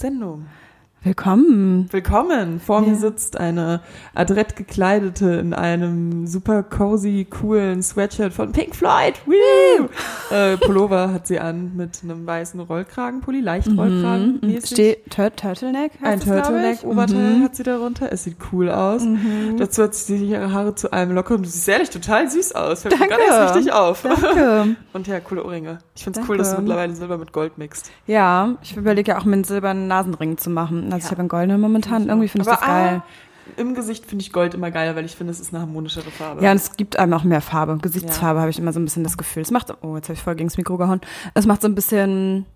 Sendung. Willkommen. Willkommen. Vor mir Ja. sitzt eine adrett gekleidete in einem super cozy, coolen Sweatshirt von Pink Floyd. Äh, Pullover hat sie an mit einem weißen Rollkragenpulli, leicht Rollkragen. Mhm. Steht Tur Turtleneck? Ein das, glaub ich. Turtleneck-Oberteil Mhm. hat sie darunter. Es sieht cool aus. Dazu hat sie ihre Haare zu einem lockeren. Du siehst ehrlich total süß aus. Fällt mir Danke. gerade erst richtig auf. Danke. Und ja, coole Ohrringe. Ich find's Danke. cool, dass du mittlerweile Silber mit Gold mixt. Ja, ich überlege ja auch, mir einen silbernen Nasenring zu machen. Also ich Ja. habe einen goldenen momentan. Irgendwie finde ich das geil. Ah, Im Gesicht finde ich Gold immer geiler, weil ich finde, es ist eine harmonischere Farbe. Ja, und es gibt einem auch mehr Farbe. Gesichtsfarbe habe ich immer so ein bisschen das Gefühl. Es macht, oh, jetzt habe ich voll gegen das Mikro gehauen. Es macht so ein bisschen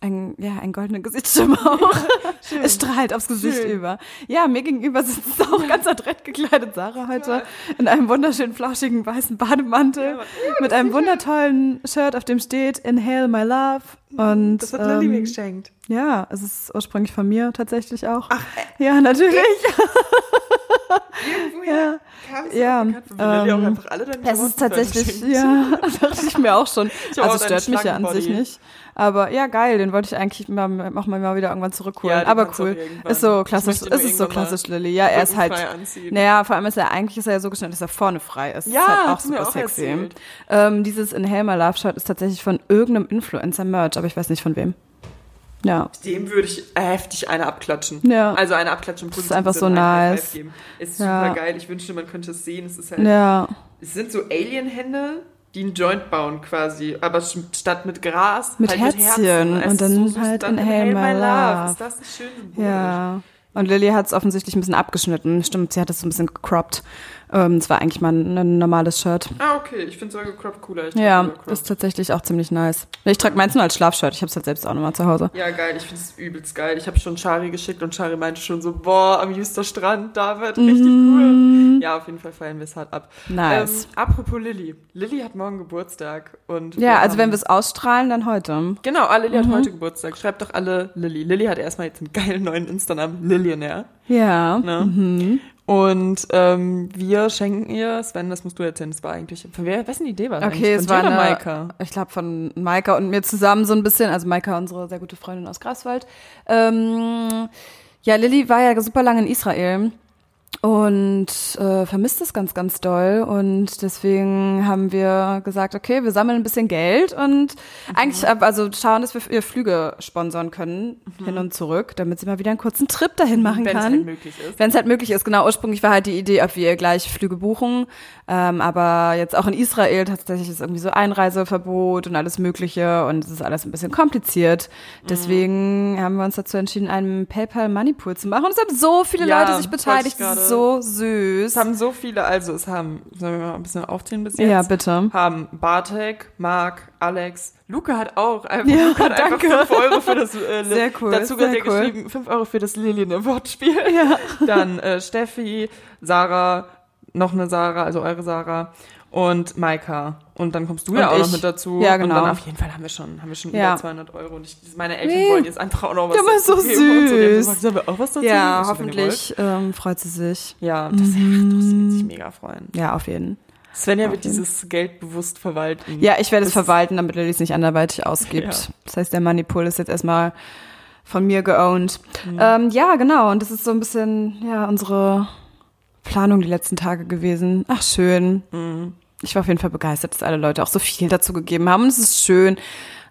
ein, ja, ein goldenen Gesichtsschimmer auch. es strahlt aufs Gesicht Schön. über. Ja, mir gegenüber sitzt auch ganz adrett gekleidet Sarah heute in einem wunderschönen flauschigen weißen Bademantel mit einem wundertollen Shirt, auf dem steht Inhale My Love. Und das hat Lilly mir ähm, geschenkt. ja, es ist ursprünglich von mir tatsächlich auch. ja, natürlich. ja. Kam ja, bekannt, von Lilly auch ähm, einfach alle Es ist tatsächlich, ja, dachte ich mir auch schon. Also stört mich ja an sich nicht. Aber ja, geil, den wollte ich eigentlich mal, auch mal wieder irgendwann zurückholen. Ja, Aber cool. Ist so klassisch, nur es ist so klassisch Lilly. Ja, er ist halt, anziehen. naja, vor allem ist er, eigentlich ist er ja so geschnitten, dass er vorne frei ist. Ja, ist halt auch super auch sexy. Ähm, dieses My Love Shirt ist tatsächlich von irgendeinem Influencer-Merch, aber ich weiß nicht von wem. Ja. Dem würde ich heftig eine abklatschen. Ja. Also eine abklatschen. im ist einfach so nice. Ist Ja. super geil. Ich wünschte, man könnte es sehen. Es ist halt, Ja. es sind so Alien-Hände, die einen Joint bauen quasi, aber statt mit Gras Mit halt Herzchen Es und ist dann süß. halt dann Inhale My Love. Ist das nicht schön symbolisch? Ja. Und Lilly hat es offensichtlich ein bisschen abgeschnitten. Stimmt, sie hat es so ein bisschen gecroppt. Ähm, es war eigentlich mal ein, ein normales Shirt. Ah, okay. Ich finde sogar gecroppt cooler. Ich Ja, ist tatsächlich auch ziemlich nice. Ich trage meins nur als Schlafshirt. Ich habe es halt selbst auch nochmal zu Hause. Ja, geil, ich finde es übelst geil. Ich habe schon Shari geschickt und Shari meinte schon so, boah, am Juster Strand, da wird richtig cool. Ja, auf jeden Fall feiern wir es hart ab. Mhm. Nice. Ähm, apropos Lilly. Lilly hat morgen Geburtstag. und Ja, also wenn wir es ausstrahlen, dann heute. Genau, ah, Lilly Mhm. hat heute Geburtstag. Schreibt doch alle Lilly. Lilly hat erstmal jetzt einen geilen neuen Insta-Namen, Lillionär. Ja. Ne? Und ähm, wir schenken ihr, Sven, das musst du erzählen, das war eigentlich, von wer, wessen Idee war das Okay, eigentlich? es war eine, Maika? ich glaube von Maika und mir zusammen so ein bisschen, also Maika, unsere sehr gute Freundin aus Greifswald. Ähm, ja, Lilly war ja super lange in Israel und äh, vermisst es ganz, ganz doll. Und deswegen haben wir gesagt, okay, wir sammeln ein bisschen Geld und Mhm. eigentlich also schauen, dass wir ihr Flüge sponsern können, hin und zurück, damit sie mal wieder einen kurzen Trip dahin machen Mhm. Wenn es kann. halt möglich ist. Wenn es halt möglich ist, genau. Ursprünglich war halt die Idee, ob wir gleich Flüge buchen. Ähm, aber jetzt auch in Israel tatsächlich ist irgendwie so Einreiseverbot und alles Mögliche und es ist alles ein bisschen kompliziert. Deswegen haben wir uns dazu entschieden, einen PayPal Money Pool zu machen. Und es haben so viele Ja, Leute sich beteiligt. So süß. Es haben so viele, also es haben, sollen wir mal ein bisschen aufzählen bis jetzt? Ja, bitte. Haben Bartek, Marc, Alex, Luca hat auch einfach, Ja, Luca hat danke. einfach 5 Euro für das, äh, Sehr cool, dazu sehr hat er cool. geschrieben, 5 Euro für das Lilien Wortspiel. Ja. Dann äh, Steffi, Sarah, noch eine Sarah, also eure Sarah und Maika. Und dann kommst du ja Und auch noch ich. mit dazu. Ja, Und genau. dann auf jeden Fall haben wir schon, haben wir schon Ja. über 200 Euro. Und ich, meine Eltern Nee. wollen jetzt einfach auch noch was Ja, aber so dazu geben und so. Süß. gesagt, Sollen wir auch was dazu Ja, geben? So, ihr hoffentlich ähm, freut sie sich. Ja, das, ach, das wird sich mega freuen. Ja, auf jeden Svenja Auf wird dieses Geld bewusst verwalten. Ja, ich werde es Das- verwalten, damit Lilly es nicht anderweitig ausgibt. Ja. Das heißt, der Money Pool ist jetzt erstmal von mir geowned. Mhm. Ähm, ja, genau. Und das ist so ein bisschen, ja, unsere Planung die letzten Tage gewesen. Ach, schön. Mhm. Ich war auf jeden Fall begeistert, dass alle Leute auch so viel dazu gegeben haben. Und es ist schön.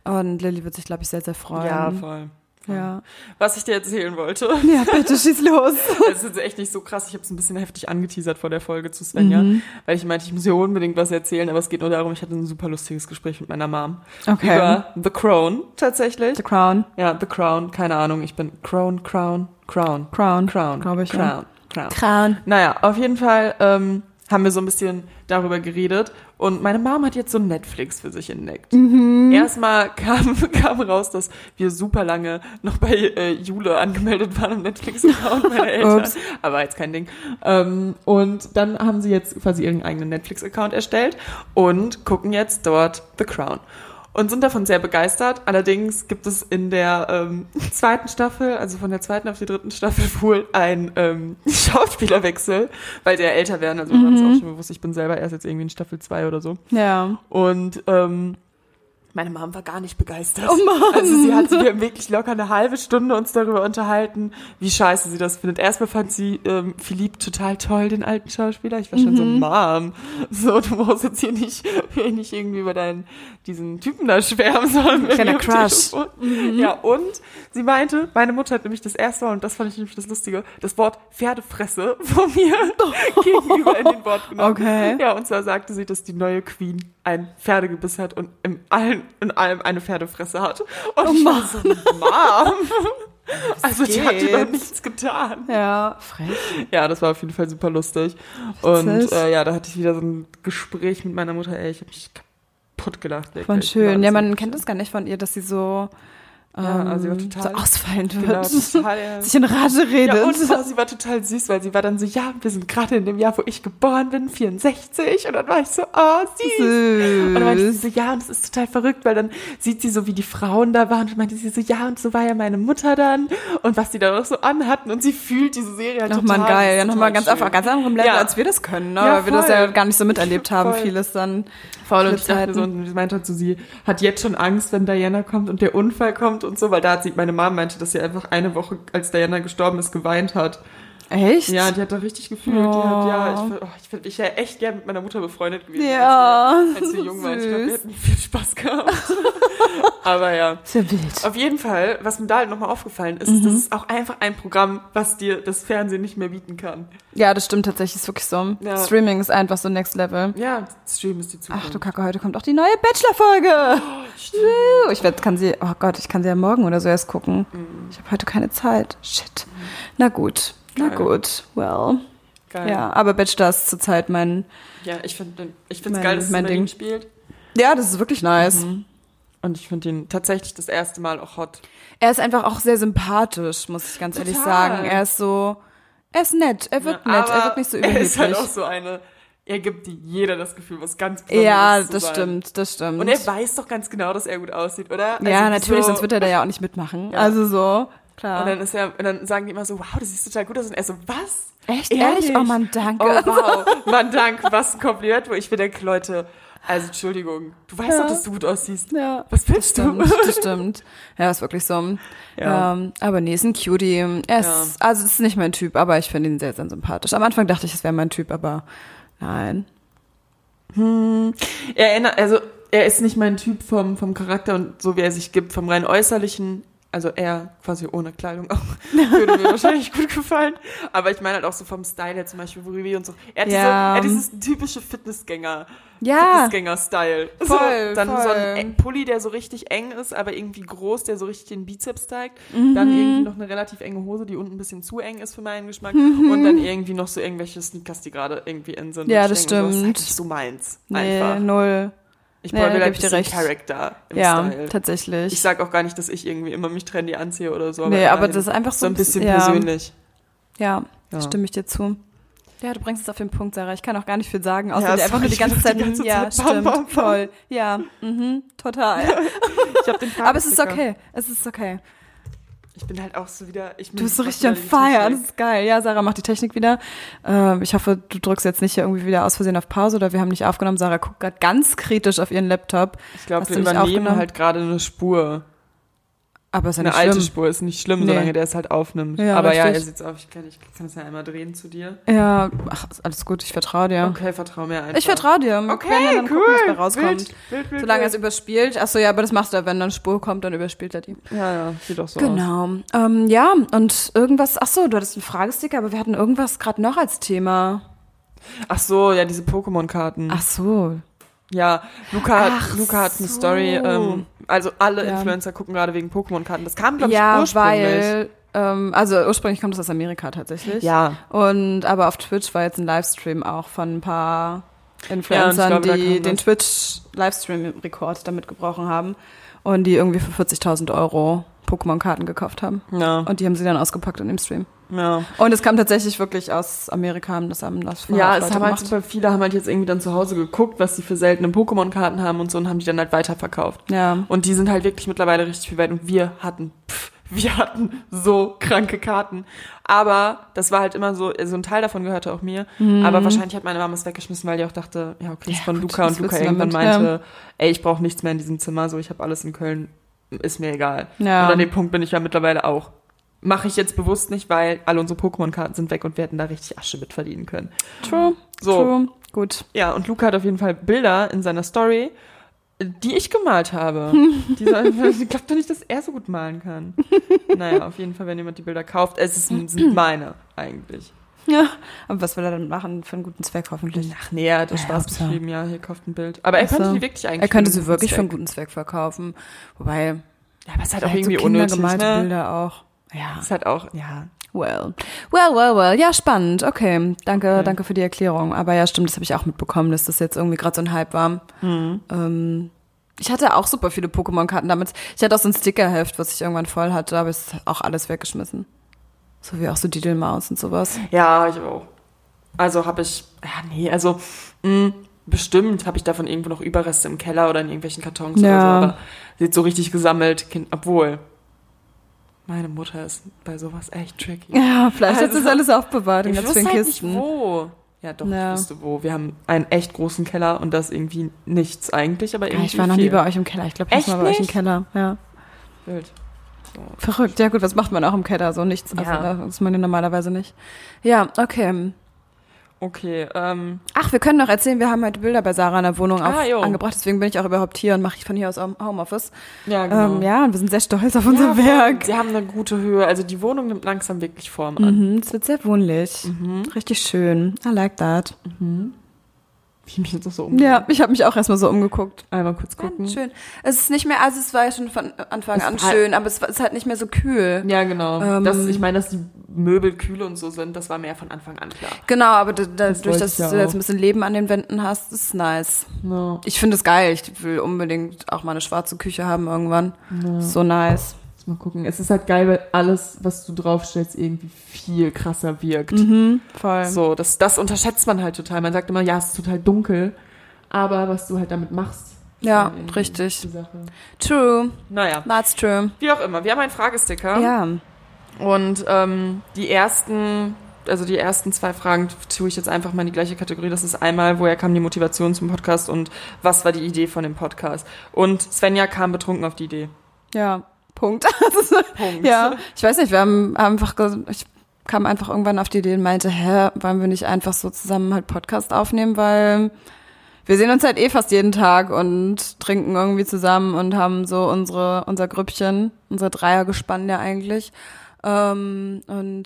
Und Lilly wird sich, glaube ich, sehr, sehr freuen. Ja, voll. ja. Was ich dir erzählen wollte, Ja, bitte schieß los. es ist echt nicht so krass. Ich habe es ein bisschen heftig angeteasert vor der Folge zu Svenja, Mhm. weil ich meinte, ich muss ihr unbedingt was erzählen, aber es geht nur darum, ich hatte ein super lustiges Gespräch mit meiner Mom Okay. über The Crown tatsächlich. The Crown. Ja, The Crown, keine Ahnung, ich bin Crown, Crown, Crown, Crown. Crown, Glaub ich, Crown, ja. Crown. Crown. Naja, auf jeden Fall ähm, haben wir so ein bisschen darüber geredet und meine Mom hat jetzt so Netflix für sich entdeckt. Mhm. Erstmal kam, kam raus, dass wir super lange noch bei äh, Jule angemeldet waren im Netflix-Account meiner Eltern, Ups. aber jetzt kein Ding. Ähm, und dann haben sie jetzt quasi ihren eigenen Netflix-Account erstellt und gucken jetzt dort The Crown. Und sind davon sehr begeistert. Allerdings gibt es in der ähm, zweiten Staffel, also von der zweiten auf die dritten Staffel, wohl ein ähm, Schauspielerwechsel, weil die ja älter werden. Also wir haben es auch schon bewusst, ich bin selber erst jetzt irgendwie in Staffel 2 oder so. Ja. Und ähm, Meine Mom war gar nicht begeistert. Oh Mann. Also sie hat wir haben wirklich locker eine halbe Stunde uns darüber unterhalten, wie scheiße sie das findet. Erstmal fand sie ähm, Philipp total toll, den alten Schauspieler. Ich war schon so, Mhm. Mom, so du brauchst jetzt hier nicht, hier nicht irgendwie über deinen diesen Typen da schwärmen, sondern Kleiner Crush. Telefon. Ja, und sie meinte, meine Mutter hat nämlich das erste Mal, und das fand ich nämlich das Lustige, das Wort Pferdefresse von mir gegenüber in den Wort genommen. Okay. Ja, und zwar sagte sie, dass die neue Queen ein Pferdegebiss hat und in, allen, in allem eine Pferdefresse hat. Und ich war so, Mom. Also die hat dir doch nichts getan. Ja, frech. Ja, das war auf jeden Fall super lustig. Und äh, ja, da hatte ich wieder so ein Gespräch mit meiner Mutter. Ey, ich habe mich kaputt gelacht. Voll wirklich. schön. Ja, man kennt das gar nicht von ihr, dass sie so, Ja, ähm, also sie war total- so ausfallend Genau, wird. total, ja. Sich in Rage redet. Ja, und sie war total süß, weil sie war dann so, ja, wir sind gerade in dem Jahr, wo ich geboren bin, 64. Und dann war ich so, oh, süß. Dann meinte sie so, ja, und es ist total verrückt, weil dann sieht sie so, wie die Frauen da waren. Und meinte sie so, ja, und so war ja meine Mutter dann. Und was die da noch so anhatten. Und sie fühlt diese Serie halt Nochmal total. geil, ja, nochmal ganz schön. ganz anderem Level, Ja. als wir das können, ne? Ja, weil wir das ja gar nicht so miterlebt haben, Voll. vieles dann. Voll, und ich dachte so, und sie meinte halt so, sie hat jetzt schon Angst, wenn Diana kommt und der Unfall kommt und so, weil da hat sie, meine Mama meinte, dass sie einfach eine Woche, als Diana gestorben ist, geweint hat. Echt? Ja, die hat da richtig gefühlt. Die hat, ja, ich, oh, ich, find- ich wäre echt gern mit meiner Mutter befreundet gewesen. Ja, Als, wir- als wir jung waren. Ich glaube, wir hätten viel Spaß gehabt. Aber ja. Sehr wild. Auf jeden Fall, was mir da halt nochmal aufgefallen ist, Mhm. das ist auch einfach ein Programm, was dir das Fernsehen nicht mehr bieten kann. Ja, das stimmt tatsächlich, ist wirklich so. Ja. Streaming ist einfach so next level. Ja, Stream ist die Zukunft. Ach du Kacke, heute kommt auch die neue Bachelor-Folge. Woo, Ich werd, kann sie, oh Gott, ich kann sie ja morgen oder so erst gucken. Ich habe heute keine Zeit. Shit. Na gut, na. Geil. gut. Well. Geil. Ja, aber Bachelor ist zurzeit mein, Ja, ich finde ich find's Mein- geil, dass es mein in Berlin Ding. spielt. ja, das ist wirklich nice. Mhm. Und ich finde ihn tatsächlich das erste Mal auch hot. Er ist einfach auch sehr sympathisch, muss ich ganz ehrlich Total. sagen. Er ist so, er ist nett, er wirkt nett, er wirkt nicht so Er überheblich. ist halt auch so eine, er gibt jeder das Gefühl, was ganz Besonderes ja, das sein. stimmt, das stimmt. Und er weiß doch ganz genau, dass er gut aussieht, oder? ja, Also natürlich, so, sonst wird er da ja auch nicht mitmachen. Ja. Also so, klar. Und dann ist er, und dann sagen die immer so, wow, du siehst total gut aus. Und er so, was? Echt? Ehrlich? Oh Mann, danke. Oh wow, Mann, danke, was ein Kompliment, wo ich mir denke, Leute, also Entschuldigung, du weißt Ja. doch, dass du gut aussiehst. ja. Was willst du? Stimmt, das stimmt. Ja, ist wirklich so. Ja. Ähm, aber nee, ist ein Cutie. Er ist, Ja. also ist nicht mein Typ, aber ich finde ihn sehr, sehr sympathisch. Am Anfang dachte ich, es wäre mein Typ, aber nein. Er erinnert, also er ist nicht mein Typ vom, vom Charakter und so wie er sich gibt, vom rein äußerlichen, also er quasi ohne Kleidung auch, würde mir wahrscheinlich gut gefallen. Aber ich meine halt auch so vom Style her zum Beispiel, worüber wir uns so, er hat, Ja. diese, er hat dieses typische Fitnessgänger. Ja. Fitnessgänger-Style. Voll, so, dann voll. so ein Eng- Pulli, der so richtig eng ist, aber irgendwie groß, der so richtig den Bizeps zeigt. Mhm. Dann irgendwie noch eine relativ enge Hose, die unten ein bisschen zu eng ist für meinen Geschmack. Mhm. Und dann irgendwie noch so irgendwelche Sneakers, die gerade irgendwie in sind. Ja, Und das denke, so, ist halt stimmt. nicht so meins. Nee, Einfach. null. Ich brauche ein ich dir recht. Charakter im Ja, Style. tatsächlich. Ich sag auch gar nicht, dass ich irgendwie immer mich trendy anziehe oder so. nee, aber das ist einfach so, so ein bisschen ja, persönlich. Ja, Ja. stimme ich dir zu. Ja, du bringst es auf den Punkt, Sarah. Ich kann auch gar nicht viel sagen, außer Ja, dir einfach nur die ganze Zeit. die ganze ja, Zeit bam, stimmt, bam, bam. voll. Ja, mhm, total. Ich hab den Aber es ist okay. Es ist okay. Ich bin halt auch so wieder. Ich Du bist so richtig on fire. Das ist geil. Ja, Sarah macht die Technik wieder. Ähm, ich hoffe, du drückst jetzt nicht hier irgendwie wieder aus Versehen auf Pause oder wir haben nicht aufgenommen. Sarah guckt gerade ganz kritisch auf ihren Laptop. Ich glaube, wir übernehmen halt gerade eine Spur. Aber ist ja Eine nicht alte schlimm. Spur ist nicht schlimm, Nee. solange der es halt aufnimmt. Ja, Aber ja, richtig. er sieht's auf. Ich kann, ich kann es ja einmal drehen zu dir. Ja, ach, alles gut. Ich vertraue dir. Okay, vertrau mir einfach. Ich vertraue dir. Wir Okay, können ja dann cool. gucken, was da rauskommt. Wild, wild, wild, Solange es wild. überspielt. Achso, ja, aber das machst du, wenn dann Spur kommt, dann überspielt er die. Ja, ja, sieht doch so aus. Genau. Ähm, ja, und irgendwas, ach so, du hattest einen Fragesticker, aber wir hatten irgendwas gerade noch als Thema. Ach so, ja, diese Pokémon-Karten. Ach so. Ja, Luca, hat, Ach Luca hat eine so. Story. Ähm, also alle Ja. Influencer gucken gerade wegen Pokémon-Karten. Das kam, glaube ich, Ja, ursprünglich. weil, ähm, also ursprünglich kommt das aus Amerika tatsächlich. Ja, Und aber auf Twitch war jetzt ein Livestream auch von ein paar Influencern, glaube, da die den. Twitch-Livestream-Rekord damit gebrochen haben und die irgendwie für 40.000 Euro Pokémon-Karten gekauft haben. ja, Und die haben sie dann ausgepackt in dem Stream. ja. Und es kam tatsächlich wirklich aus Amerika, haben das haben das Ja, es haben halt super viele haben halt jetzt irgendwie dann zu Hause geguckt, was sie für seltene Pokémon-Karten haben und so und haben die dann halt weiterverkauft. Ja. Und die sind halt wirklich mittlerweile richtig viel wert und wir hatten pff, wir hatten so kranke Karten. Aber das war halt immer so, so ein Teil davon gehörte auch mir. Aber wahrscheinlich hat meine Mama es weggeschmissen, weil die auch dachte, ja, okay, ist Ja, von Luca und Luca irgendwann damit? meinte, ey, ich brauche nichts mehr in diesem Zimmer, so ich habe alles in Köln, ist mir egal. Ja. Und an dem Punkt bin ich ja mittlerweile auch. Mache ich jetzt bewusst nicht, weil alle unsere Pokémon-Karten sind weg und wir hätten da richtig Asche mit verdienen können. True. So. True. Gut. Ja, und Luca hat auf jeden Fall Bilder in seiner Story, die ich gemalt habe. Die so- ich glaube doch nicht, dass er so gut malen kann. Naja, auf jeden Fall, wenn jemand die Bilder kauft, es ist, sind meine eigentlich. Ja. Aber was will er dann machen? Für einen guten Zweck hoffentlich. Ach nee, er hat das Ja, Spaß beschrieben, ja, hier kauft ein Bild. Aber er Ach so. könnte die wirklich eigentlich Er könnte sie wirklich für einen guten Zweck verkaufen. Wobei, Ja, aber es halt auch irgendwie so unnötig, kindergemalte ne? Bilder auch. Ja. Ist halt auch, ja. Well. Well, well, well. Ja, spannend. Okay. Danke, Okay. danke für die Erklärung. Aber ja, stimmt, das habe ich auch mitbekommen, dass das jetzt irgendwie gerade so ein Hype war. Mhm. Ähm, ich hatte auch super viele Pokémon-Karten damit. Ich hatte auch so ein Stickerheft, was ich irgendwann voll hatte, aber es ist auch alles weggeschmissen. So wie auch so Diddlemaus und sowas. Ja, ich auch. Also habe ich, ja, nee, also mh, bestimmt habe ich davon irgendwo noch Überreste im Keller oder in irgendwelchen Kartons oder Ja. so, aber jetzt so richtig gesammelt, kind, obwohl meine Mutter ist bei sowas echt tricky. Ja, vielleicht hat Also, sie das alles aufbewahrt in ich ganz vielen halt Kisten. nicht wo. Ja, doch, Ja. ich wusste wo. Wir haben einen echt großen Keller und das irgendwie nichts eigentlich, aber Ja, irgendwie ich war noch viel. nie bei euch im Keller. Ich glaube, ich war bei euch im nicht? Keller. Ja. Wild. Verrückt. Ja gut, was macht man auch im Keller? So nichts. Also Ja. das ist man ja normalerweise nicht. Ja, okay. Okay, ähm, Ach, wir können noch erzählen, wir haben heute Bilder bei Sarah in der Wohnung Ah, auf, angebracht, deswegen bin ich auch überhaupt hier und mache ich von hier aus Homeoffice. ja, genau. Ähm, ja, und wir sind sehr stolz auf Ja, unser voll. Werk. Sie haben eine gute Höhe. Also die Wohnung nimmt langsam wirklich Form an. Mhm, es wird sehr wohnlich. Mhm. Richtig schön. I like that. Ich mich jetzt noch so um. Ja, ich habe mich auch erstmal so umgeguckt. Einmal kurz gucken. Ganz schön. Es ist nicht mehr, also es war ja schon von Anfang Es an schön, aber es war- ist halt nicht mehr so kühl. Ja, genau. Ähm, das, ich meine, dass die Möbel kühl und so sind, das war mir ja von Anfang an klar. Genau, aber da, da, durch wollte dass ja du jetzt auch. ein bisschen Leben an den Wänden hast, ist nice. No. Ich finde es geil. Ich will unbedingt auch mal eine schwarze Küche haben irgendwann. So nice. Mal gucken. Es ist halt geil, weil alles, was du draufstellst, irgendwie viel krasser wirkt. Mhm, voll. So, das, das unterschätzt man halt total. Man sagt immer, ja, es ist total dunkel, aber was du halt damit machst. ist Ja, irgendwie richtig. True. Naja, That's true. wie auch immer. Wir haben einen Fragesticker. Ja. Und ähm, die ersten, also die ersten zwei Fragen tue ich jetzt einfach mal in die gleiche Kategorie. Das ist einmal, woher kam die Motivation zum Podcast und was war die Idee von dem Podcast? Und Svenja kam betrunken auf die Idee. Ja. Punkt. Ist, Punkt. ja. Ich weiß nicht, wir haben einfach, ich kam einfach irgendwann auf die Idee und meinte, hä, wollen wir nicht einfach so zusammen halt Podcast aufnehmen, weil wir sehen uns halt eh fast jeden Tag und trinken irgendwie zusammen und haben so unsere, unser Grüppchen, unser Dreiergespann ja eigentlich. Ähm, und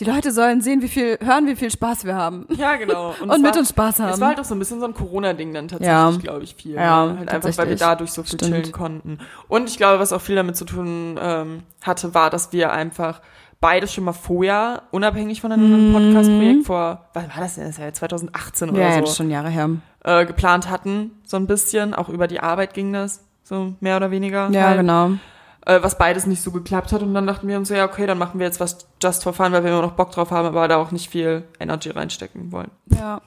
die Leute sollen sehen, wie viel, hören, wie viel Spaß wir haben. Ja, genau. Und, es mit war, uns Spaß haben. Es war halt auch so ein bisschen so ein Corona-Ding dann tatsächlich, Ja. glaube ich, viel. Ja, ne? Halt einfach, weil wir dadurch so viel Stimmt. chillen konnten. Und ich glaube, was auch viel damit zu tun ähm, hatte, war, dass wir einfach beide schon mal vorher, unabhängig voneinander, ein Podcast-Projekt vor, was war das denn? Das ist ja 2018 oder ja, ja, so. das ist schon Jahre her. äh, geplant hatten, so ein bisschen. Auch über die Arbeit ging das, so mehr oder weniger. Ja, halt. genau. Äh, was beides nicht so geklappt hat. Und dann dachten wir uns so, ja, okay, dann machen wir jetzt was just for fun, weil wir immer noch Bock drauf haben, aber da auch nicht viel Energy reinstecken wollen. Ja.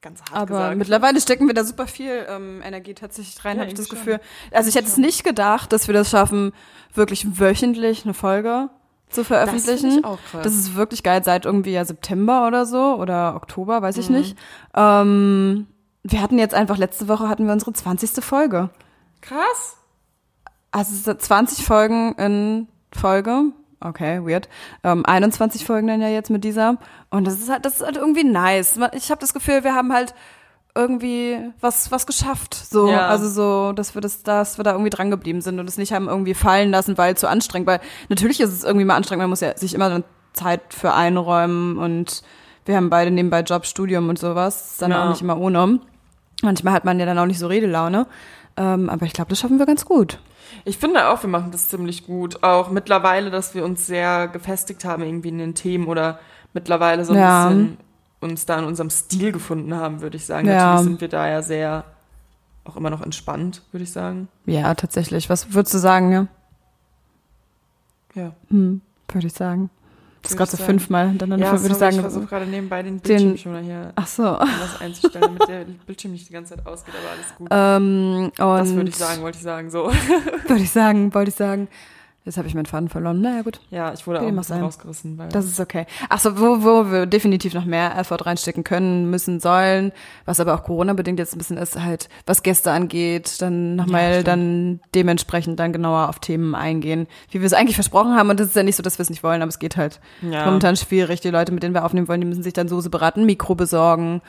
Ganz hart Aber gesagt. mittlerweile stecken wir da super viel ähm, Energie tatsächlich rein, Ja, habe ich das irgendwie Gefühl. Also ich hätte es nicht gedacht, dass wir das schaffen, wirklich wöchentlich eine Folge zu das veröffentlichen. krass. Das ist wirklich geil, seit irgendwie ja September oder so oder Oktober, weiß ich Mhm. nicht. Ähm, wir hatten jetzt einfach, letzte Woche hatten wir unsere 20. Folge. krass. Also es sind 20 Folgen in Folge. Okay, weird. Ähm, 21 Folgen dann ja jetzt mit dieser. Und das ist halt, das ist halt irgendwie nice. Ich habe das Gefühl, wir haben halt irgendwie was, was geschafft. So, Ja. also so, dass wir das, dass wir da irgendwie dran geblieben sind und es nicht haben irgendwie fallen lassen, weil zu anstrengend. Weil natürlich ist es irgendwie mal anstrengend, man muss ja sich immer dann Zeit für einräumen und wir haben beide nebenbei Job, Studium und sowas. Ist dann Ja. auch nicht immer ohne. Manchmal hat man ja dann auch nicht so Redelaune. Ähm, aber ich glaube, das schaffen wir ganz gut. Ich finde auch, wir machen das ziemlich gut. Auch mittlerweile, dass wir uns sehr gefestigt haben irgendwie in den Themen oder mittlerweile so ein Ja. bisschen uns da in unserem Stil gefunden haben, würde ich sagen. Ja. Natürlich sind wir da ja sehr auch immer noch entspannt, würde ich sagen. Ja, tatsächlich. Was würdest du sagen, ja? Ja. Hm, würde ich sagen. Das gerade so sagen. fünfmal hintereinander, Ja, würde ich sorry, ich sagen. versuche gerade nebenbei den Den- Bildschirmschoner hier Ach so. was einzustellen, damit der Bildschirm nicht die ganze Zeit ausgeht, aber alles gut. Ähm, das würde ich sagen, wollte ich sagen, so. Würde ich sagen, wollte ich sagen. Jetzt habe ich meinen Faden verloren. Naja, gut. Ja, ich wurde Okay, auch rausgerissen. Weil Das ist okay. Achso, wo, wo wir definitiv noch mehr Effort reinstecken können, müssen, sollen, was aber auch Corona-bedingt jetzt ein bisschen ist, halt, was Gäste angeht, dann nochmal stimmt. dann dementsprechend dann genauer auf Themen eingehen, wie wir es eigentlich versprochen haben. Und das ist ja nicht so, dass wir es nicht wollen, aber es geht halt Ja. momentan schwierig. Die Leute, mit denen wir aufnehmen wollen, die müssen sich dann so separat ein Mikro besorgen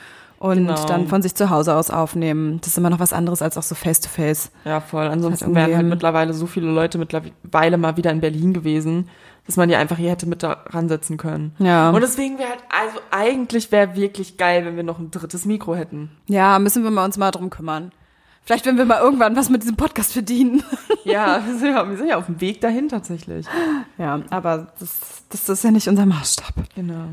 und Genau. dann von sich zu Hause aus aufnehmen. Das ist immer noch was anderes als auch so face-to-face. Ja, voll. Ansonsten irgendwie- wären halt mittlerweile so viele Leute mittlerweile mal wieder in Berlin gewesen, dass man die einfach hier hätte mit da ransetzen können. Ja. Und deswegen wäre halt, also eigentlich wäre wirklich geil, wenn wir noch ein drittes Mikro hätten. Ja, müssen wir mal uns mal drum kümmern. Vielleicht, wenn wir mal irgendwann was mit diesem Podcast verdienen. Ja, wir sind ja, wir sind ja auf dem Weg dahin tatsächlich. Ja, aber das, das ist ja nicht unser Maßstab. Genau.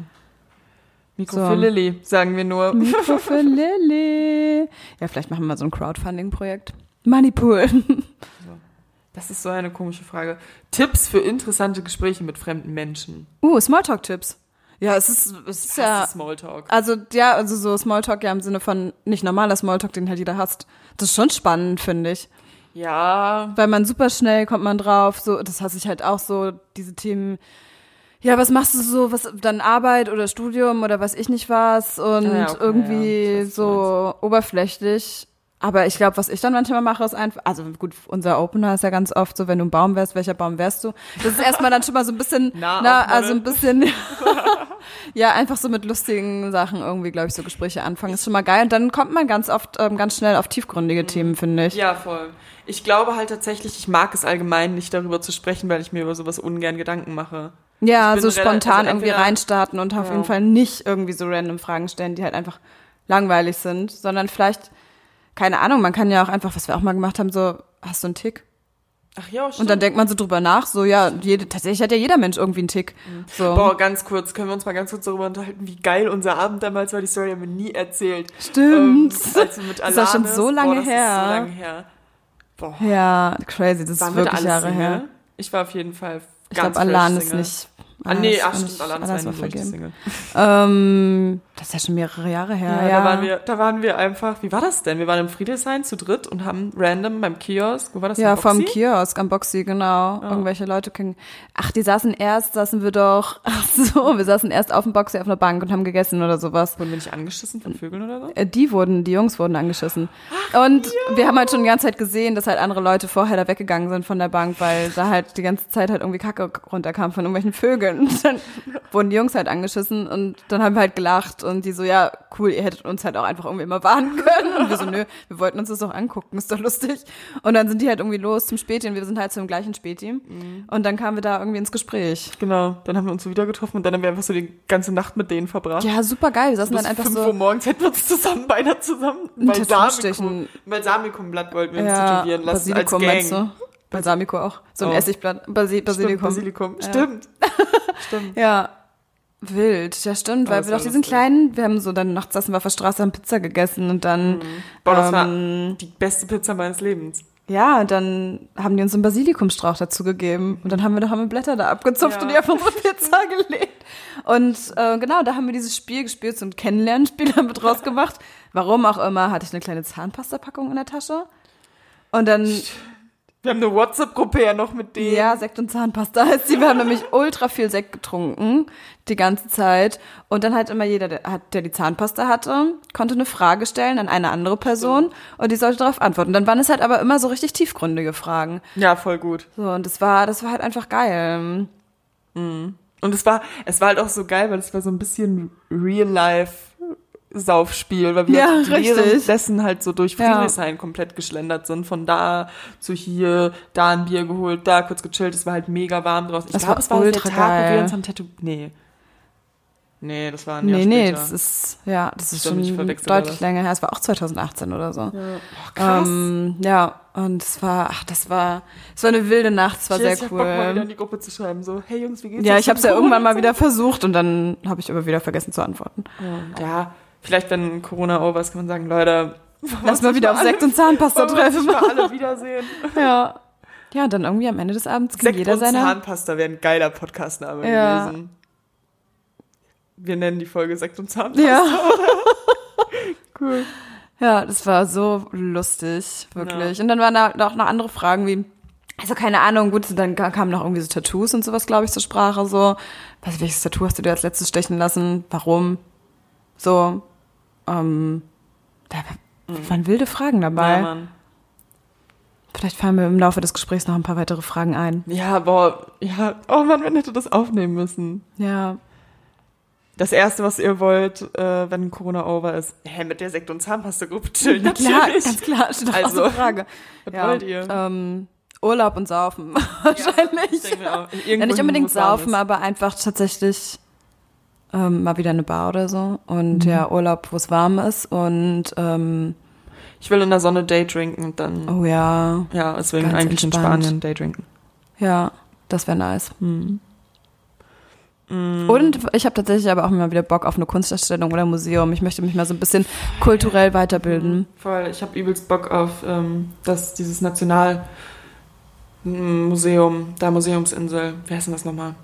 Mikro So. für Lilly, sagen wir nur. Mikro für Lilly. Ja, vielleicht machen wir mal so ein Crowdfunding-Projekt. Moneypool. Das ist so eine komische Frage. Tipps für interessante Gespräche mit fremden Menschen. Uh, Smalltalk-Tipps. Ja, es ist, es ist ja, Smalltalk. also, ja, also so Smalltalk ja im Sinne von nicht normaler Smalltalk, den halt jeder hasst. Das ist schon spannend, finde ich. Ja, Weil man super schnell kommt man drauf, so, das hasse ich halt auch so, diese Themen, ja, was machst du so, was, dann Arbeit oder Studium oder was ich nicht was und Ah ja, okay, irgendwie ja. So oberflächlich. Aber ich glaube, was ich dann manchmal mache, ist einfach, also gut, unser Opener ist ja ganz oft so, wenn du ein Baum wärst, welcher Baum wärst du? Das ist erstmal dann schon mal so ein bisschen, Na, na, also ein bisschen, ja, einfach so mit lustigen Sachen irgendwie, glaube ich, so Gespräche anfangen, ist schon mal geil. Und dann kommt man ganz oft, ähm, ganz schnell auf tiefgründige Themen, finde ich. Mhm. ja, voll. Ich glaube halt tatsächlich, ich mag es allgemein nicht darüber zu sprechen, weil ich mir über sowas ungern Gedanken mache. Ja, Ich so spontan also irgendwie reinstarten und auf Ja. jeden Fall nicht irgendwie so random Fragen stellen, die halt einfach langweilig sind, sondern vielleicht, keine Ahnung, man kann ja auch einfach, was wir auch mal gemacht haben, so, hast du einen Tick? Ach ja, stimmt. Und dann denkt man so drüber nach, so, ja, jede, tatsächlich hat ja jeder Mensch irgendwie einen Tick. So. Boah, ganz kurz, können wir uns mal ganz kurz darüber unterhalten, wie geil unser Abend damals war. Die Story haben wir nie erzählt. Stimmt. Ähm, als wir mit Das ist schon Alanis- so lange Boah, das her. Ist so lange her. Boah, Ja, crazy, das waren ist wir da wirklich Jahre Single? her. Ich war auf jeden Fall Ich ganz glaube, fresh Alan ist Single. nicht. Ah, nee, ach stimmt, ist eine noch durch vergeben. Ähm, das ist ja schon mehrere Jahre her. Ja, Ja, Da, waren wir, da waren wir einfach, wie war das denn? Wir waren im Friedrichshain zu dritt und haben random beim Kiosk, wo war das? Ja, vom? Kiosk am Boxy, genau. Irgendwelche Leute kennen. Ach, die saßen erst, saßen wir doch, ach so, wir saßen erst auf dem Boxy auf einer Bank und haben gegessen oder sowas. Wurden wir nicht angeschissen von Vögeln oder so? Äh, Die wurden, die Jungs wurden angeschissen. Und wir haben halt schon die ganze Zeit gesehen, dass halt andere Leute vorher da weggegangen sind von der Bank, weil da halt die ganze Zeit halt irgendwie Kacke runterkam von irgendwelchen Vögeln. Und dann wurden die Jungs halt angeschissen und dann haben wir halt gelacht und die so, ja, cool, ihr hättet uns halt auch einfach irgendwie immer warnen können. Und wir so, nö, wir wollten uns das doch angucken, ist doch lustig. Und dann sind die halt irgendwie los zum Späti und wir sind halt zum gleichen Späti. Und dann kamen wir da irgendwie ins Gespräch. Genau, dann haben wir uns so wieder getroffen und dann haben wir einfach so die ganze Nacht mit denen verbracht. Ja, super geil. Wir saßen dann einfach 5 so. Uhr morgens hätten wir uns zusammen beinahe zusammen stechen. Balsamikumblatt wollten wir uns Ja, tätowieren lassen Basilikum als meinst Gang. du? Balsamico auch. So ein Oh. Essigblatt. Basi Basilikum. Stimmt, Basilikum. Ja. Stimmt. Stimmt. Ja. Wild, ja stimmt, weil wir war doch diesen kleinen, wir haben so dann nachts saßen wir auf der Straße, haben Pizza gegessen und dann, Boah, das war ähm, die beste Pizza meines Lebens. ja, und dann haben die uns einen Basilikumstrauch dazu gegeben und dann haben wir doch haben wir Blätter da abgezupft Ja. und die auf unsere Pizza gelegt. Und äh, genau, da haben wir dieses Spiel gespielt, so ein Kennenlernspiel haben wir draus gemacht. Warum auch immer, hatte ich eine kleine Zahnpastapackung in der Tasche. Und dann Wir haben eine WhatsApp-Gruppe ja noch mit denen. Ja, Sekt und Zahnpasta heißt sie. Wir haben nämlich ultra viel Sekt getrunken, die ganze Zeit. Und dann halt immer jeder, der, der die Zahnpasta hatte, konnte eine Frage stellen an eine andere Person und die sollte darauf antworten. Dann waren es halt aber immer so richtig tiefgründige Fragen. Ja, voll gut. So, und das war, das war halt einfach geil. Und es war, es war halt auch so geil, weil es war so ein bisschen Real-Life Saufspiel, weil wir Ja, halt währenddessen halt so durch Ja. Friedrichshain komplett geschlendert sind. Von da zu hier, da ein Bier geholt, da kurz gechillt. Es war halt mega warm draußen. Ich Das glaube, war es war der Tag, wo geil. wir uns am Tattoo... Nee. Nee, das war ein Jahr Nee, nee, später. das ist, ja, das ist Stimmt, ich schon deutlich das. länger her. Es war auch 2018 oder so. krass. Ähm, ja, und es war, ach, das war, es war eine wilde Nacht, es war Cheers, ich sehr hab Bock, mal wieder cool. in die Gruppe zu schreiben. So, hey Jungs, wie geht's Ja, ich habe es ja irgendwann mal wieder versucht und dann habe ich aber wieder vergessen zu antworten. Ja, vielleicht wenn Corona over ist, kann man sagen, Leute, Lass mal wieder auf Sekt und Zahnpasta treffen. mal alle wiedersehen. Ja. Ja, und dann irgendwie am Ende des Abends ging Sekt jeder und seiner. Zahnpasta wäre ein geiler Podcastname Ja. gewesen. Wir nennen die Folge Sekt und Zahnpasta. Ja. Cool. ja, das war so lustig, wirklich. Und dann waren da auch noch andere Fragen wie, Also keine Ahnung, gut, dann ka- kamen noch irgendwie so Tattoos und sowas, glaube ich, zur Sprache. So, was, welches Tattoo hast du dir als letztes stechen lassen? Warum? So, ähm, da waren wilde Fragen dabei. Ja, Mann. Vielleicht fallen mir im Laufe des Gesprächs noch ein paar weitere Fragen ein. Ja, boah, ja, oh Mann, wenn hätte das aufnehmen müssen. Ja. Das erste, was ihr wollt, äh, wenn Corona over ist, hä, mit der Sekt- und Zahnpasta-Gruppe chillen, Na klar, natürlich. ganz klar, steht Also, außer Frage. Was Ja, wollt ihr? Ähm, Urlaub und Saufen. Ich Wahrscheinlich. denke mir auch, Ja, nicht unbedingt saufen, aber einfach tatsächlich ähm, mal wieder eine Bar oder so. Und Mhm. ja, Urlaub, wo es warm ist. Und ähm, Ich will in der Sonne Day trinken und dann, oh ja, ja, deswegen eigentlich in entspannt. Spanien Day trinken. ja, das wäre nice. Mhm. Und ich habe tatsächlich aber auch mal wieder Bock auf eine Kunstausstellung oder Museum. Ich möchte mich mal so ein bisschen kulturell weiterbilden. Voll, ich habe übelst Bock auf ähm, das, dieses Nationalmuseum, da Museumsinsel. Wie heißt denn das nochmal?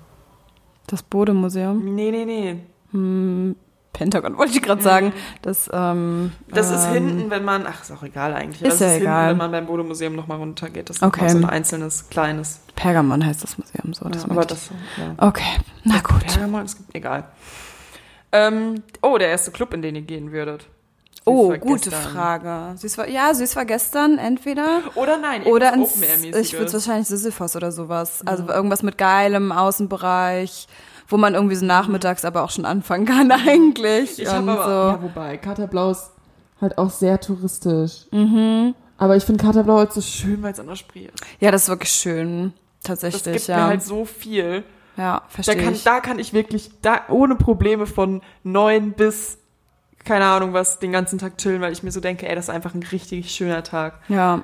Das Bode-Museum. Nee, nee, nee. Hm, Pentagon wollte ich gerade sagen. Das, ähm, Das ist ähm, hinten, wenn man, ach, ist auch egal eigentlich. Ist das ja ist egal. hinten, wenn man beim Bode-Museum nochmal runtergeht. Das ist Okay. so ein einzelnes, kleines. Pergamon heißt das Museum so. Das ja, aber das, ja. okay, na gut. Pergamon, es gibt, egal. Ähm, oh, der erste Club, in den ihr gehen würdet. Süß Oh, gute gestern. Frage. Süß war, ja, süß war gestern entweder Oder nein, oder ins, ich würde wahrscheinlich Sisyphos oder sowas. Also irgendwas mit geilem Außenbereich, wo man irgendwie so nachmittags aber auch schon anfangen kann eigentlich. Ich und habe aber, so. ja, wobei, Katerblau ist halt auch sehr touristisch. Mhm. Aber ich finde Katerblau halt so schön. Weil es an der Spree ist. Ja, das ist wirklich schön. Das Tatsächlich, gibt ja. mir halt so viel. ja, Da verstehe kann, ich. da kann ich wirklich, da ohne Probleme von neun bis, keine Ahnung was, den ganzen Tag chillen, weil ich mir so denke, ey, das ist einfach ein richtig schöner Tag. ja.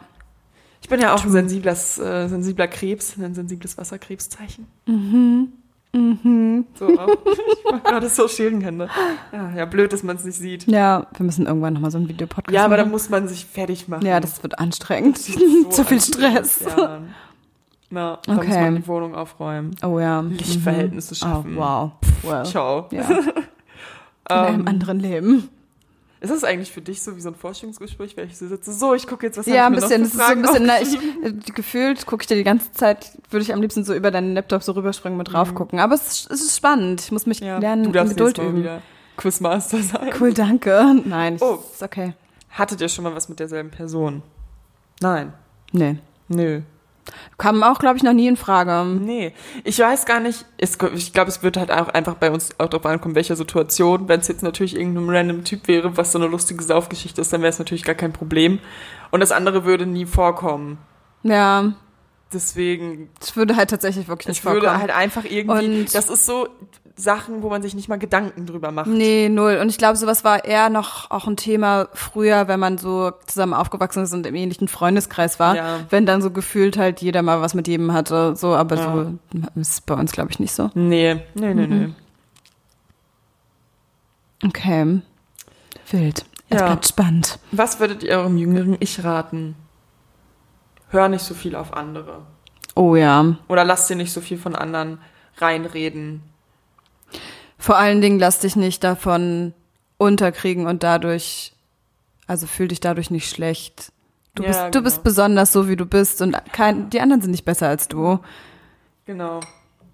Ich bin ja auch ein sensibles, äh, sensibler Krebs, ein sensibles Wasserkrebszeichen. Mhm. Mhm. So, auch. ich mach gerade so Scherenhände. Ja, ja, blöd, dass man es nicht sieht. Ja, wir müssen irgendwann nochmal so einen Videopodcast Ja, aber da machen. muss man sich fertig machen. Ja, das wird anstrengend. Das ist Zu viel. Stress. Ja. Na, da muss Okay. man die Wohnung aufräumen. Oh ja. Lichtverhältnisse Oh, schaffen. wow. well. Ciao. Ja. In einem Ähm, anderen Leben. Ist das eigentlich für dich so wie so ein Forschungsgespräch, wenn ich so sitze? So, ich gucke jetzt, was Ja, ein ich mir bisschen. noch Das für ist so ein Fragen bisschen, na, ich, äh, gefühlt gucke ich dir die ganze Zeit, würde ich am liebsten so über deinen Laptop so rüberspringen mit drauf gucken. Aber es, ist- es ist spannend. Ich muss mich ja, lernen, du darfst Geduld üben. wieder Quizmaster sein. Cool, danke. Nein, Oh. ist okay. Hattet ihr schon mal was mit derselben Person? Nein. Nee. Nö. Kam auch, glaube ich, noch nie in Frage. Nee. Ich weiß gar nicht, es, ich glaube, es wird halt auch einfach bei uns auch drauf ankommen, welcher Situation. Wenn es jetzt natürlich irgendein random Typ wäre, was so eine lustige Saufgeschichte ist, dann wäre es natürlich gar kein Problem. Und das andere würde nie vorkommen. Ja, Deswegen, es würde halt tatsächlich wirklich nicht ich würde vorkommen. halt einfach irgendwie, Und- das ist so Sachen, wo man sich nicht mal Gedanken drüber macht. Nee, null. Und ich glaube, sowas war eher noch auch ein Thema früher, wenn man so zusammen aufgewachsen ist und im ähnlichen Freundeskreis war. Ja. Wenn dann so gefühlt halt jeder mal was mit jedem hatte. So, aber Ja. so ist bei uns, glaube ich, nicht so. Nee, nee, nee, nee. Okay. Wild. Es Ja. bleibt spannend. Was würdet ihr eurem jüngeren Ich raten? Hör nicht so viel auf andere. Oh ja. Oder lass dir nicht so viel von anderen reinreden. Vor allen Dingen lass dich nicht davon unterkriegen und dadurch, also fühl dich dadurch nicht schlecht. Du, Ja, bist, du genau. bist besonders so, wie du bist und kein, die anderen sind nicht besser als du. Genau.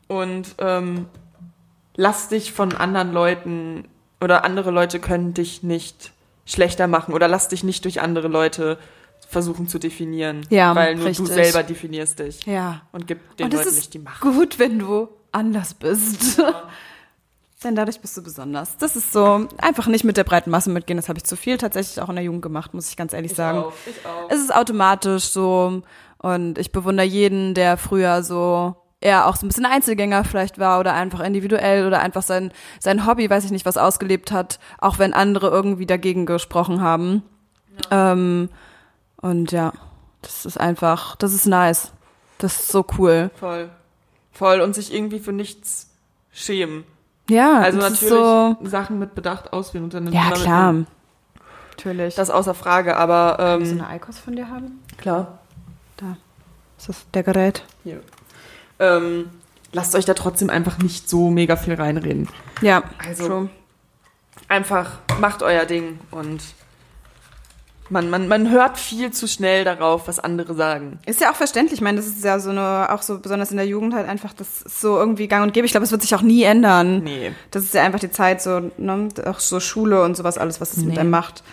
Und ähm, lass dich von anderen Leuten oder andere Leute können dich nicht schlechter machen oder lass dich nicht durch andere Leute versuchen zu definieren. Ja, Weil nur richtig. du selber definierst dich. Ja. Und gib den Und Leuten ist nicht die Macht. gut, wenn du anders bist. Denn dadurch bist du besonders. Das ist so, einfach nicht mit der breiten Masse mitgehen. Das habe ich zu viel tatsächlich auch in der Jugend gemacht, muss ich ganz ehrlich sagen. auch, ich auch. Es ist automatisch so. Und ich bewundere jeden, der früher so eher auch so ein bisschen Einzelgänger vielleicht war oder einfach individuell oder einfach sein, sein Hobby, weiß ich nicht, was ausgelebt hat, auch wenn andere irgendwie dagegen gesprochen haben. Ähm, und ja, das ist einfach, das ist nice. Das ist so cool. Voll. Voll. Und sich irgendwie für nichts schämen. Ja, Also natürlich so. Sachen mit Bedacht auswählen und dann Ja, klar. Natürlich. Das außer Frage, aber Kannst du ähm, eine Eikos von dir haben? klar. Da. Ist das der Gerät? Hier. Ähm, lasst euch da trotzdem einfach nicht so mega viel reinreden. Ja, Also- true. Einfach macht euer Ding und man, man, man hört viel zu schnell darauf, was andere sagen. Ist ja auch verständlich. Ich meine, das ist ja so eine, auch so besonders in der Jugend halt einfach, das ist so irgendwie gang und gäbe. Ich glaube, es wird sich auch nie ändern. Nee. Das ist ja einfach die Zeit, so, ne, auch so Schule und sowas, alles, was es mit Nee. einem macht.